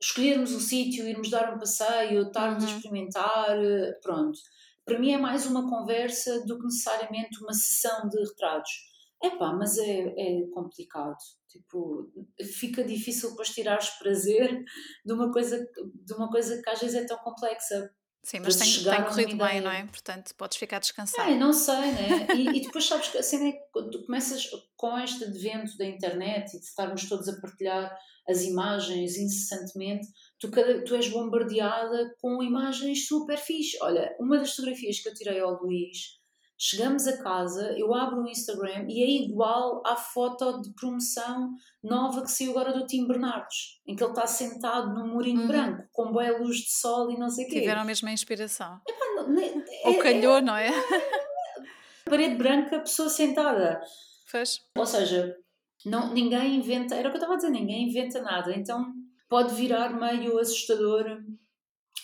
escolhermos o sítio, irmos dar um passeio, estarmos uhum. a experimentar, pronto para mim é mais uma conversa do que necessariamente uma sessão de retratos. É pá, mas é, é complicado. Tipo, fica difícil depois tirares prazer de uma coisa de uma coisa que às vezes é tão complexa. Sim, mas tem, tem corrido bem, não é? Portanto, podes ficar descansado. É, não sei, né? E, e depois sabes que a cena é que tu começas com este advento da internet e de estarmos todos a partilhar as imagens incessantemente, tu, tu és bombardeada com imagens super fixe. Olha, uma das fotografias que eu tirei ao Luís, chegamos a casa, eu abro o Instagram e é igual à foto de promoção nova que saiu agora do Tim Bernardes, em que ele está sentado num murinho uhum. branco, com boa luz de sol e não sei o quê. Tiveram a mesma inspiração. Epá, não, é, Ou calhou, é, não é? Parede branca, pessoa sentada. Fez. Ou seja, não, ninguém inventa, era o que eu estava a dizer, ninguém inventa nada. Então pode virar meio assustador.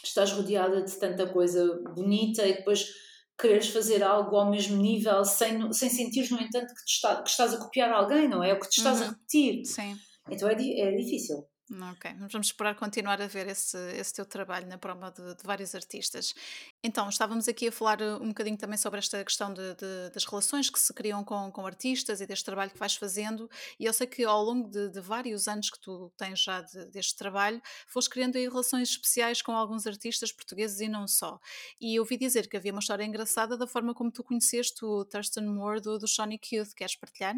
Estás rodeada de tanta coisa bonita e depois quereres fazer algo ao mesmo nível sem, sem sentir, no entanto, que, está, que estás a copiar alguém, não é? O que te estás uhum. a repetir. Sim. Então é, é difícil. Ok, vamos esperar continuar a ver esse, esse teu trabalho na promo de, de, vários artistas. Então, estávamos aqui a falar uh, um bocadinho também sobre esta questão de, de, das relações que se criam com, com artistas e deste trabalho que vais fazendo, e eu sei que ao longo de, vários anos que tu tens já deste trabalho, foste criando aí relações especiais com alguns artistas portugueses e não só. E eu ouvi dizer que havia uma história engraçada da forma como tu conheceste o Thurston Moore do, do Sonic Youth, queres partilhar?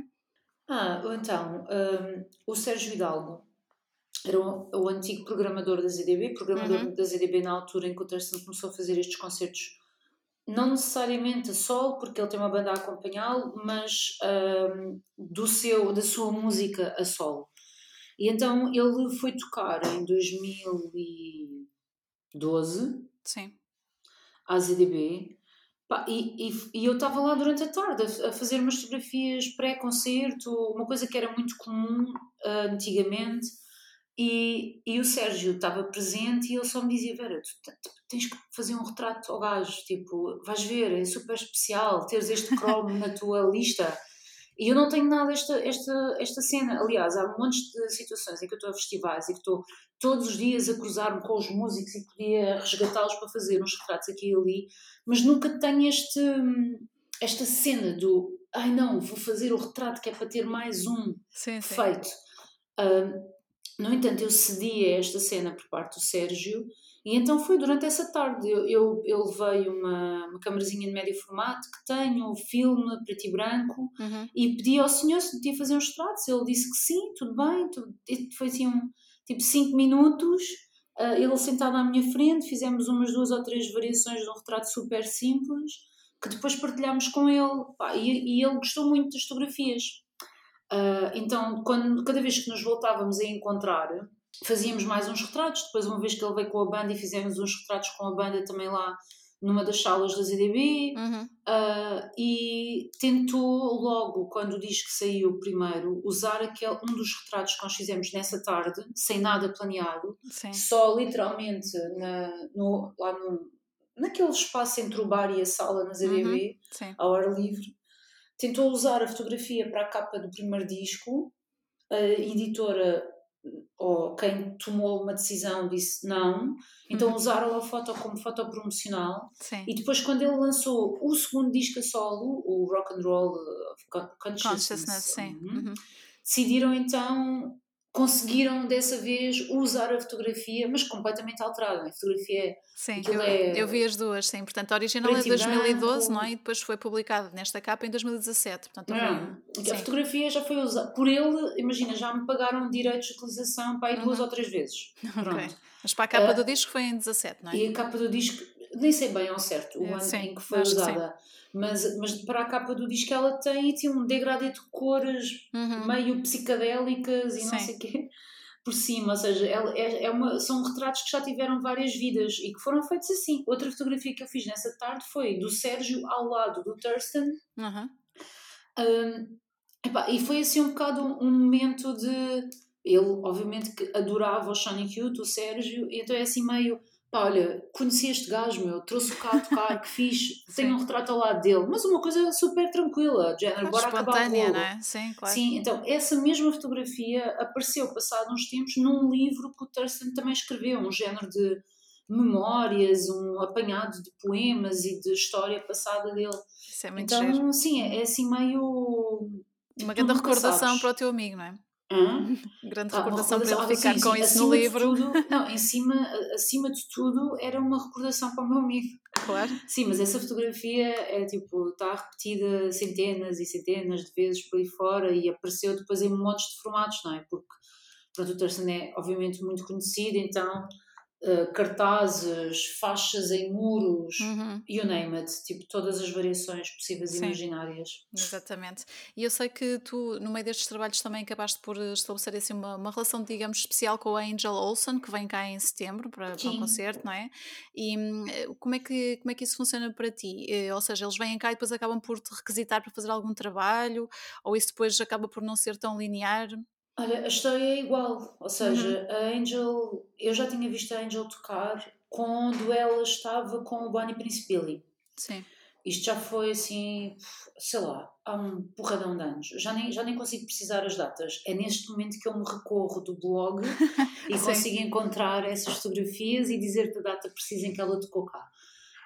Ah, então, um, o Sérgio Hidalgo era o, o, antigo programador da ZDB, programador uhum. da ZDB na altura em que o Thurston começou a fazer estes concertos, não necessariamente a solo, porque ele tem uma banda a acompanhá-lo, mas um, do seu, da sua música a solo. E então ele foi tocar em 2012 Sim. à ZDB. e, e, e, eu estava lá durante a tarde a, a fazer umas fotografias pré-concerto, uma coisa que era muito comum uh, antigamente e, e o Sérgio estava presente e ele só me dizia: Vera, tu tens que fazer um retrato ao gajo, tipo, vais ver, é super especial teres este Chrome na tua lista. E eu não tenho nada esta, esta, esta cena. Aliás, há montes de situações em que eu estou a festivais e que estou todos os dias a cruzar-me com os músicos e podia resgatá-los para fazer uns retratos aqui e ali, mas nunca tenho este, esta cena do ai não, vou fazer o retrato que é para ter mais um sim, feito. Sim. Um, no entanto, eu cedi a esta cena por parte do Sérgio e então foi durante essa tarde. Eu, eu, eu levei uma, uma câmerazinha de médio formato que tenho, filme preto e branco, Uhum. e pedi ao senhor se podia fazer uns retratos. Ele disse que sim, tudo bem. Tudo, foi assim, um, tipo 5 minutos. ah, ele sentado à minha frente, fizemos umas duas ou três variações de um retrato super simples que depois partilhámos com ele. Pá, e, e ele gostou muito das fotografias. Ah, então, quando, cada vez que nos voltávamos a encontrar, fazíamos mais uns retratos. Depois, uma vez que ele veio com a banda e fizemos uns retratos com a banda também lá numa das salas da ZDB. Uhum. Uh, e tentou logo, quando o disco saiu primeiro, usar aquele, um dos retratos que nós fizemos nessa tarde, sem nada planeado, Sim. só literalmente na, no, lá no, naquele espaço entre o bar e a sala na ZDB, Sim. ao ar livre. Tentou usar a fotografia para a capa do primeiro disco. A editora, ou quem tomou uma decisão, disse não. Então Uhum. usaram a foto como foto promocional. Sim. E depois, quando ele lançou o segundo disco a solo, o Rock and Roll of Con- Consciousness, Consciousness, uhum, Uhum. decidiram então, conseguiram dessa vez usar a fotografia, mas completamente alterada. A fotografia Sim, eu, é eu vi as duas, sim. Portanto, a original é de e 2012, branco. não é? E depois foi publicada nesta capa em 2017. Portanto, vi- Não, a fotografia já foi usada por ele. Imagina, já me pagaram direitos de utilização para aí duas Uhum. ou três vezes. Pronto. Ok. Mas para a capa Ah, do disco foi em 17, não é? E a capa do disco, nem sei bem ao certo o É, ano sim, em que foi que usada, mas, mas para a capa do disco ela tem, tem um degradê de cores Uhum. meio psicadélicas e não Sim. sei o quê por cima, ou seja, é, é uma, são retratos que já tiveram várias vidas e que foram feitos assim. Outra fotografia que eu fiz nessa tarde foi do Sérgio ao lado do Thurston Uhum. um, epá, e foi assim um bocado um momento de. Ele, obviamente, que adorava o Sonic Youth, o Sérgio, e então é assim meio. Pá, olha, conheci este gajo, meu, trouxe-o cá a tocar, que fixe, tenho um retrato ao lado dele, mas uma coisa super tranquila, de género, bora acabar o não é? Sim, claro. Sim, então essa mesma fotografia apareceu passado uns tempos num livro que o Thurston também escreveu, um género de memórias, um apanhado de poemas e de história passada dele. Isso é muito Então, giro. sim, é, é assim meio. Uma grande recordação para o teu amigo, não é? Hã? Grande Ah, recordação para ele ficar sim, com sim, isso no livro. tudo- não, em cima, acima de tudo, era uma recordação para o meu amigo. Claro. Sim, mas essa fotografia é tipo, está repetida centenas e centenas de vezes por aí fora e apareceu depois em montes de formatos, não é? Porque pronto, o Thurston é obviamente muito conhecido, então eh, cartazes, faixas em muros, Uhum. you name it, tipo todas as variações possíveis e imaginárias. Exatamente. E eu sei que tu, no meio destes trabalhos, também acabaste por estabelecer assim, uma, uma relação, digamos, especial com a Angel Olsen, que vem cá em setembro para, para um concerto, não é? E hum, como é, que, como é que isso funciona para ti? Eh, Ou seja, eles vêm cá e depois acabam por te requisitar para fazer algum trabalho? Ou isso depois acaba por não ser tão linear? Olha, a história é igual, ou seja, Uhum. a Angel, eu já tinha visto a Angel tocar quando ela estava com o Bonnie Prince Billy. Sim. Isto já foi assim, sei lá, há um porradão de anos. Já nem, já nem consigo precisar as datas. É neste momento que eu me recorro do blog e consigo encontrar essas fotografias e dizer-te a data precisa em que ela tocou cá.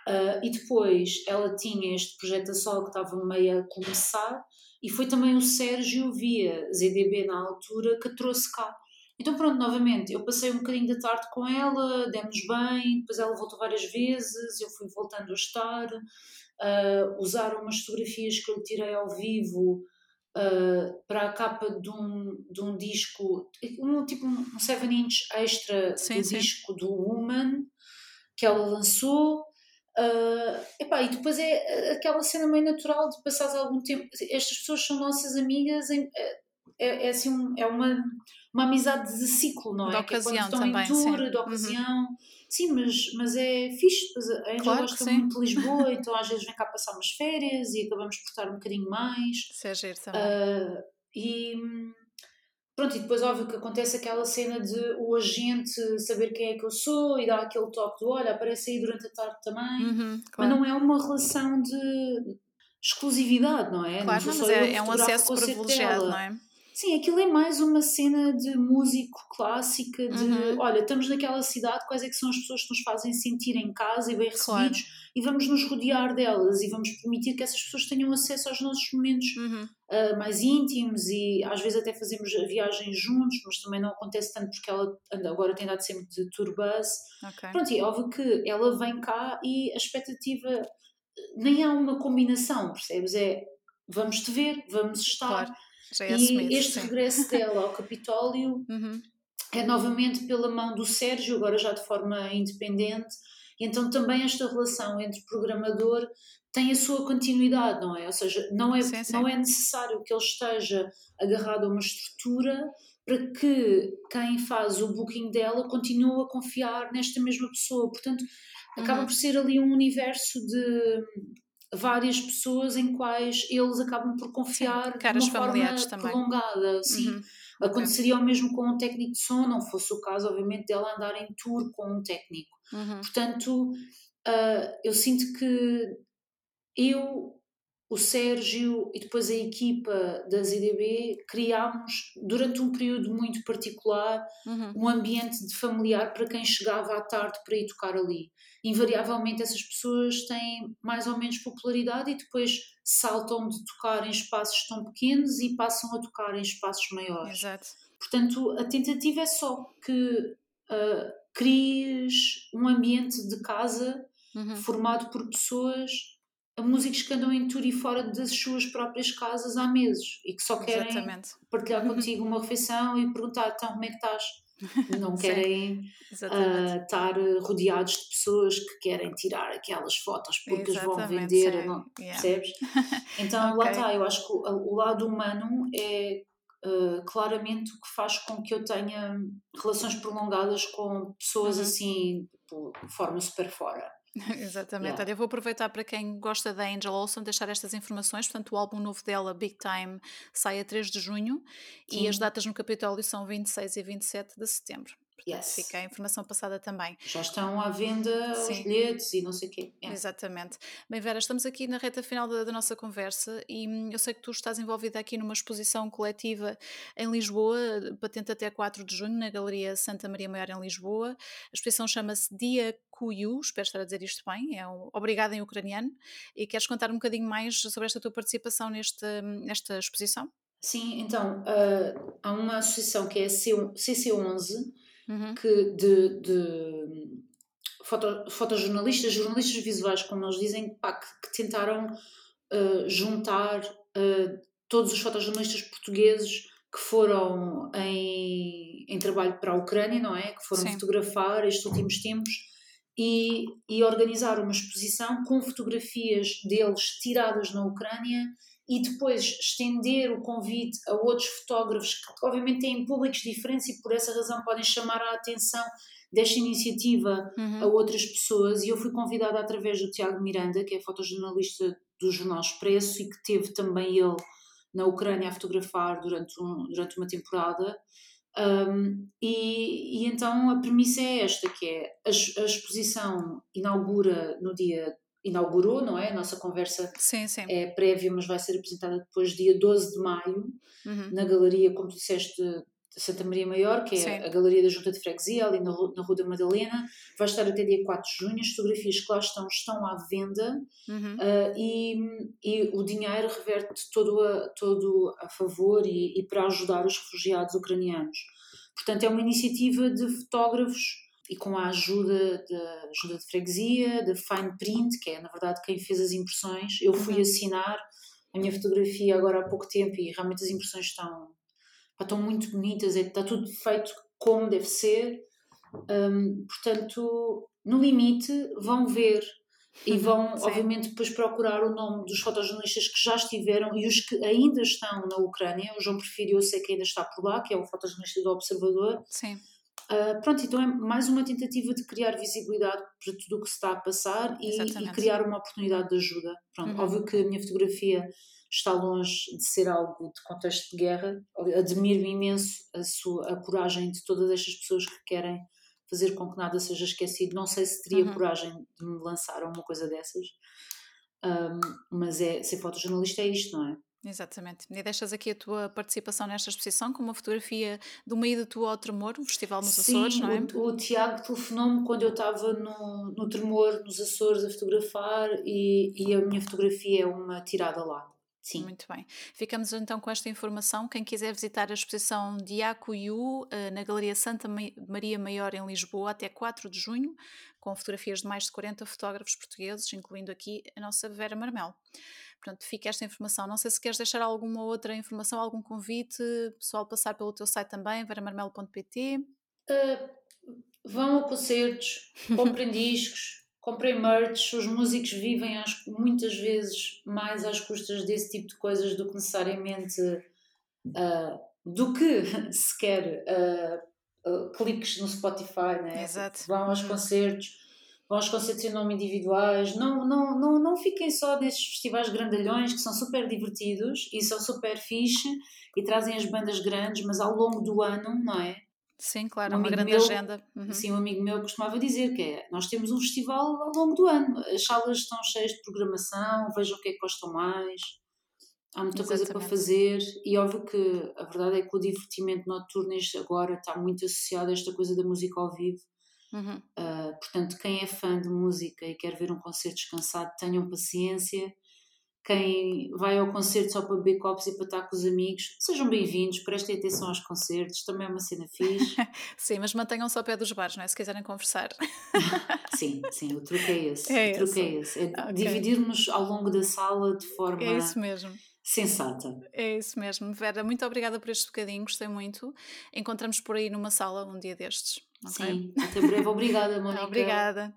Ah, e depois ela tinha este projeto a solo que estava meio a começar e foi também o Sérgio via ZDB na altura que a trouxe cá. Então pronto, novamente, eu passei um bocadinho da tarde com ela, demos bem, depois ela voltou várias vezes, eu fui voltando a estar, ah, usaram umas fotografias que eu tirei ao vivo ah, para a capa de um, de um disco, um tipo um 7-inch extra Sim, do sim. disco do Woman que ela lançou. Ah, epá, e depois é aquela cena meio natural de passares algum tempo. Estas pessoas são nossas amigas, em- é, é assim um- é uma, uma amizade de ciclo, não é? De Que é quando ocasião estão também, em tour, sim. de Uhum. ocasião. Sim, mas, mas é fixe. pois A Angel Claro gosta sim. muito de Lisboa, então às vezes vem cá passar umas férias e acabamos por estar um bocadinho mais. Isso é giro também. Ah, e pronto, e depois óbvio que acontece aquela cena de o agente saber quem é que eu sou e dar aquele toque do olha, aparece aí durante a tarde também, Uhum, mas claro. não é uma relação de exclusividade, não é? Claro, não, mas é, é um acesso privilegiado, não é? Sim, aquilo é mais uma cena de músico clássica, de Uhum. olha, estamos naquela cidade, quais é que são as pessoas que nos fazem sentir em casa e bem recebidos e vamos nos rodear delas e vamos permitir que essas pessoas tenham acesso aos nossos momentos Uhum. uh, mais íntimos e às vezes até fazemos a viagem juntos, mas também não acontece tanto porque ela anda- agora tem dado sempre de tour bus. Ok. Pronto, e é óbvio que ela vem cá e a expectativa nem há uma combinação, percebes? É vamos te ver, vamos estar. Claro. Já é e este sim. regresso dela ao Capitólio Uhum. é novamente pela mão do Sérgio, agora já de forma independente, e então também esta relação entre programador tem a sua continuidade, não é? Ou seja, não é, Sim, sim. não é necessário que ele esteja agarrado a uma estrutura para que quem faz o booking dela continue a confiar nesta mesma pessoa. Portanto, acaba Uhum. por ser ali um universo de várias pessoas em quais eles acabam por confiar de caras uma forma também. prolongada. Sim. Uhum. Aconteceria o mesmo com um técnico de som, não fosse o caso, obviamente, dela andar em tour com um técnico. Uhum. Portanto, ah, eu sinto que eu, o Sérgio e depois a equipa da ZDB criámos, durante um período muito particular, Uhum. um ambiente de familiar para quem chegava à tarde para ir tocar ali. Invariavelmente essas pessoas têm mais ou menos popularidade e depois saltam de tocar em espaços tão pequenos e passam a tocar em espaços maiores. Exato. Portanto, a tentativa é só que ah, cries um ambiente de casa Uhum. formado por pessoas, músicos que andam em tour e fora das suas próprias casas há meses e que só querem Exatamente. partilhar contigo uma refeição e perguntar então como é que estás. Não querem Exatamente. ah, estar rodeados de pessoas que querem tirar aquelas fotos porque as vão Exatamente, vender, não, Yeah. percebes? Então lá Ok. está, eu acho que o, o lado humano é ah, claramente o que faz com que eu tenha relações prolongadas com pessoas Uhum. assim, tipo, de forma super fora. Exatamente. Yeah. Olha, eu vou aproveitar para quem gosta da Angel Olsen deixar estas informações. Portanto, o álbum novo dela, Big Time, sai a 3 de junho e Sim. as datas no Capitólio são 26 e 27 de setembro. Portanto, Yes. fica a informação passada também. Já estão à venda os Sim. bilhetes e não sei o quê. Yeah. Exatamente. Bem, Vera, estamos aqui na reta final da, da nossa conversa e hum, eu sei que tu estás envolvida aqui numa exposição coletiva em Lisboa, patente até 4 de junho, na Galeria Santa Maria Maior em Lisboa. A exposição chama-se Dia Kuyu, espero estar a dizer isto bem, é um Obrigada em ucraniano. E queres contar um bocadinho mais sobre esta tua participação neste, nesta exposição? Sim, então ah, há uma associação que é a C- CC11 Uhum. que de, de foto, fotojornalistas, jornalistas visuais, como eles dizem, pá, que, que tentaram ah, juntar ah, todos os fotojornalistas portugueses que foram em, em trabalho para a Ucrânia, não é? Que foram Sim. fotografar estes últimos tempos e, e organizar uma exposição com fotografias deles tiradas na Ucrânia e depois estender o convite a outros fotógrafos que obviamente têm públicos diferentes e por essa razão podem chamar a atenção desta iniciativa a Uhum. outras pessoas e eu fui convidada através do Tiago Miranda, que é fotojornalista do Jornal Expresso e que teve também ele na Ucrânia a fotografar durante, um, durante uma temporada Um, e, e então a premissa é esta, que é a, a exposição inaugura no dia, inaugurou, não é? A nossa conversa Sim, sim. é prévia, mas vai ser apresentada depois dia 12 de maio, Uhum. na galeria, como tu disseste, de Santa Maria Maior, que é Sim. a galeria da Junta de Freguesia, ali na, na Rua da Madalena. Vai estar até dia 4 de junho. As fotografias que lá estão estão à venda Uhum. ah, e, e o dinheiro reverte todo a, todo a favor e, e para ajudar os refugiados ucranianos. Portanto, é uma iniciativa de fotógrafos e com a ajuda da Junta de Freguesia, da Fine Print, que é na verdade quem fez as impressões. Eu fui Uhum. assinar a minha fotografia agora há pouco tempo e realmente as impressões estão, estão muito bonitas, é- está tudo feito como deve ser. Hum, portanto, no limite, vão ver e vão, Sim. obviamente, depois procurar o nome dos fotojornalistas que já estiveram e os que ainda estão na Ucrânia. O João Perfírio, eu sei que ainda está por lá, que é o fotojornalista do Observador. Sim. Ah, pronto, então é mais uma tentativa de criar visibilidade para tudo o que se está a passar e, e criar uma oportunidade de ajuda. Pronto, Uhum. Óbvio que a minha fotografia está longe de ser algo de contexto de guerra. Admiro imenso a, sua, a coragem de todas estas pessoas que querem fazer com que nada seja esquecido. Não sei se teria Uhum. coragem de me lançar a uma coisa dessas, Ahm, mas é, ser fotojornalista é isto, não é? Exatamente. E deixas aqui a tua participação nesta exposição com uma fotografia de uma ida tua ao Tremor, um festival nos Sim, Açores, não é? O, o Tiago telefonou-me quando eu estava no, no Tremor, nos Açores, a fotografar e, e a minha fotografia é uma tirada lá. Sim. Muito bem. Ficamos então com esta informação. Quem quiser visitar a exposição Diaco Yu eh, na Galeria Santa Maria Maior em Lisboa até 4 de junho, com fotografias de mais de 40 fotógrafos portugueses, incluindo aqui a nossa Vera Marmel. Portanto, fica esta informação. Não sei se queres deixar alguma outra informação, algum convite, pessoal passar pelo teu site também, veramarmelo.pt. Uh, vão a concertos, comprem discos, comprem merch. Os músicos vivem às, muitas vezes mais às custas desse tipo de coisas do que necessariamente uh, do que sequer uh, cliques no Spotify, né? Exato. Vão aos uhum. concertos aos concertos em nome individuais, não, não, não, não fiquem só nesses festivais grandalhões que são super divertidos e são super fixe e trazem as bandas grandes, mas ao longo do ano, não é? Sim, claro, um uma grande meu, agenda. Uhum. Sim, um amigo meu costumava dizer que é, nós temos um festival ao longo do ano, as salas estão cheias de programação, vejam o que é que gostam mais, há muita Exatamente. coisa para fazer e óbvio que a verdade é que o divertimento noturno agora está muito associado a esta coisa da música ao vivo Uhum. Uh, portanto, quem é fã de música e quer ver um concerto descansado, tenham paciência. Quem vai ao concerto só para beber copos e para estar com os amigos, sejam bem-vindos, prestem atenção aos concertos, também é uma cena fixe. sim, mas mantenham-se ao pé dos bares, não é? Se quiserem conversar. sim, sim, o truque é esse. É o truque é esse. É okay. dividirmos ao longo da sala de forma. É isso mesmo sensata. É isso mesmo. Vera, muito obrigada por este bocadinho, gostei muito. Encontramos por aí numa sala um dia destes. Okay? Sim, até breve. Obrigada, Mónica. obrigada.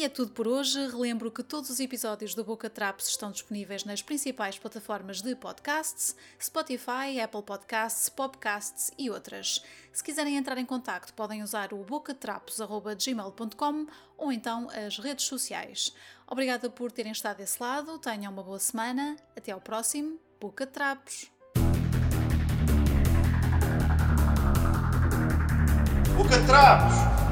E é tudo por hoje. Relembro que todos os episódios do Boca Trapos estão disponíveis nas principais plataformas de podcasts, Spotify, Apple Podcasts, Popcasts e outras. Se quiserem entrar em contato, podem usar o bocatrapos.gmail.com ou então as redes sociais. Obrigada por terem estado desse lado, tenham uma boa semana, até ao próximo Boca Trapos. Boca Trapos!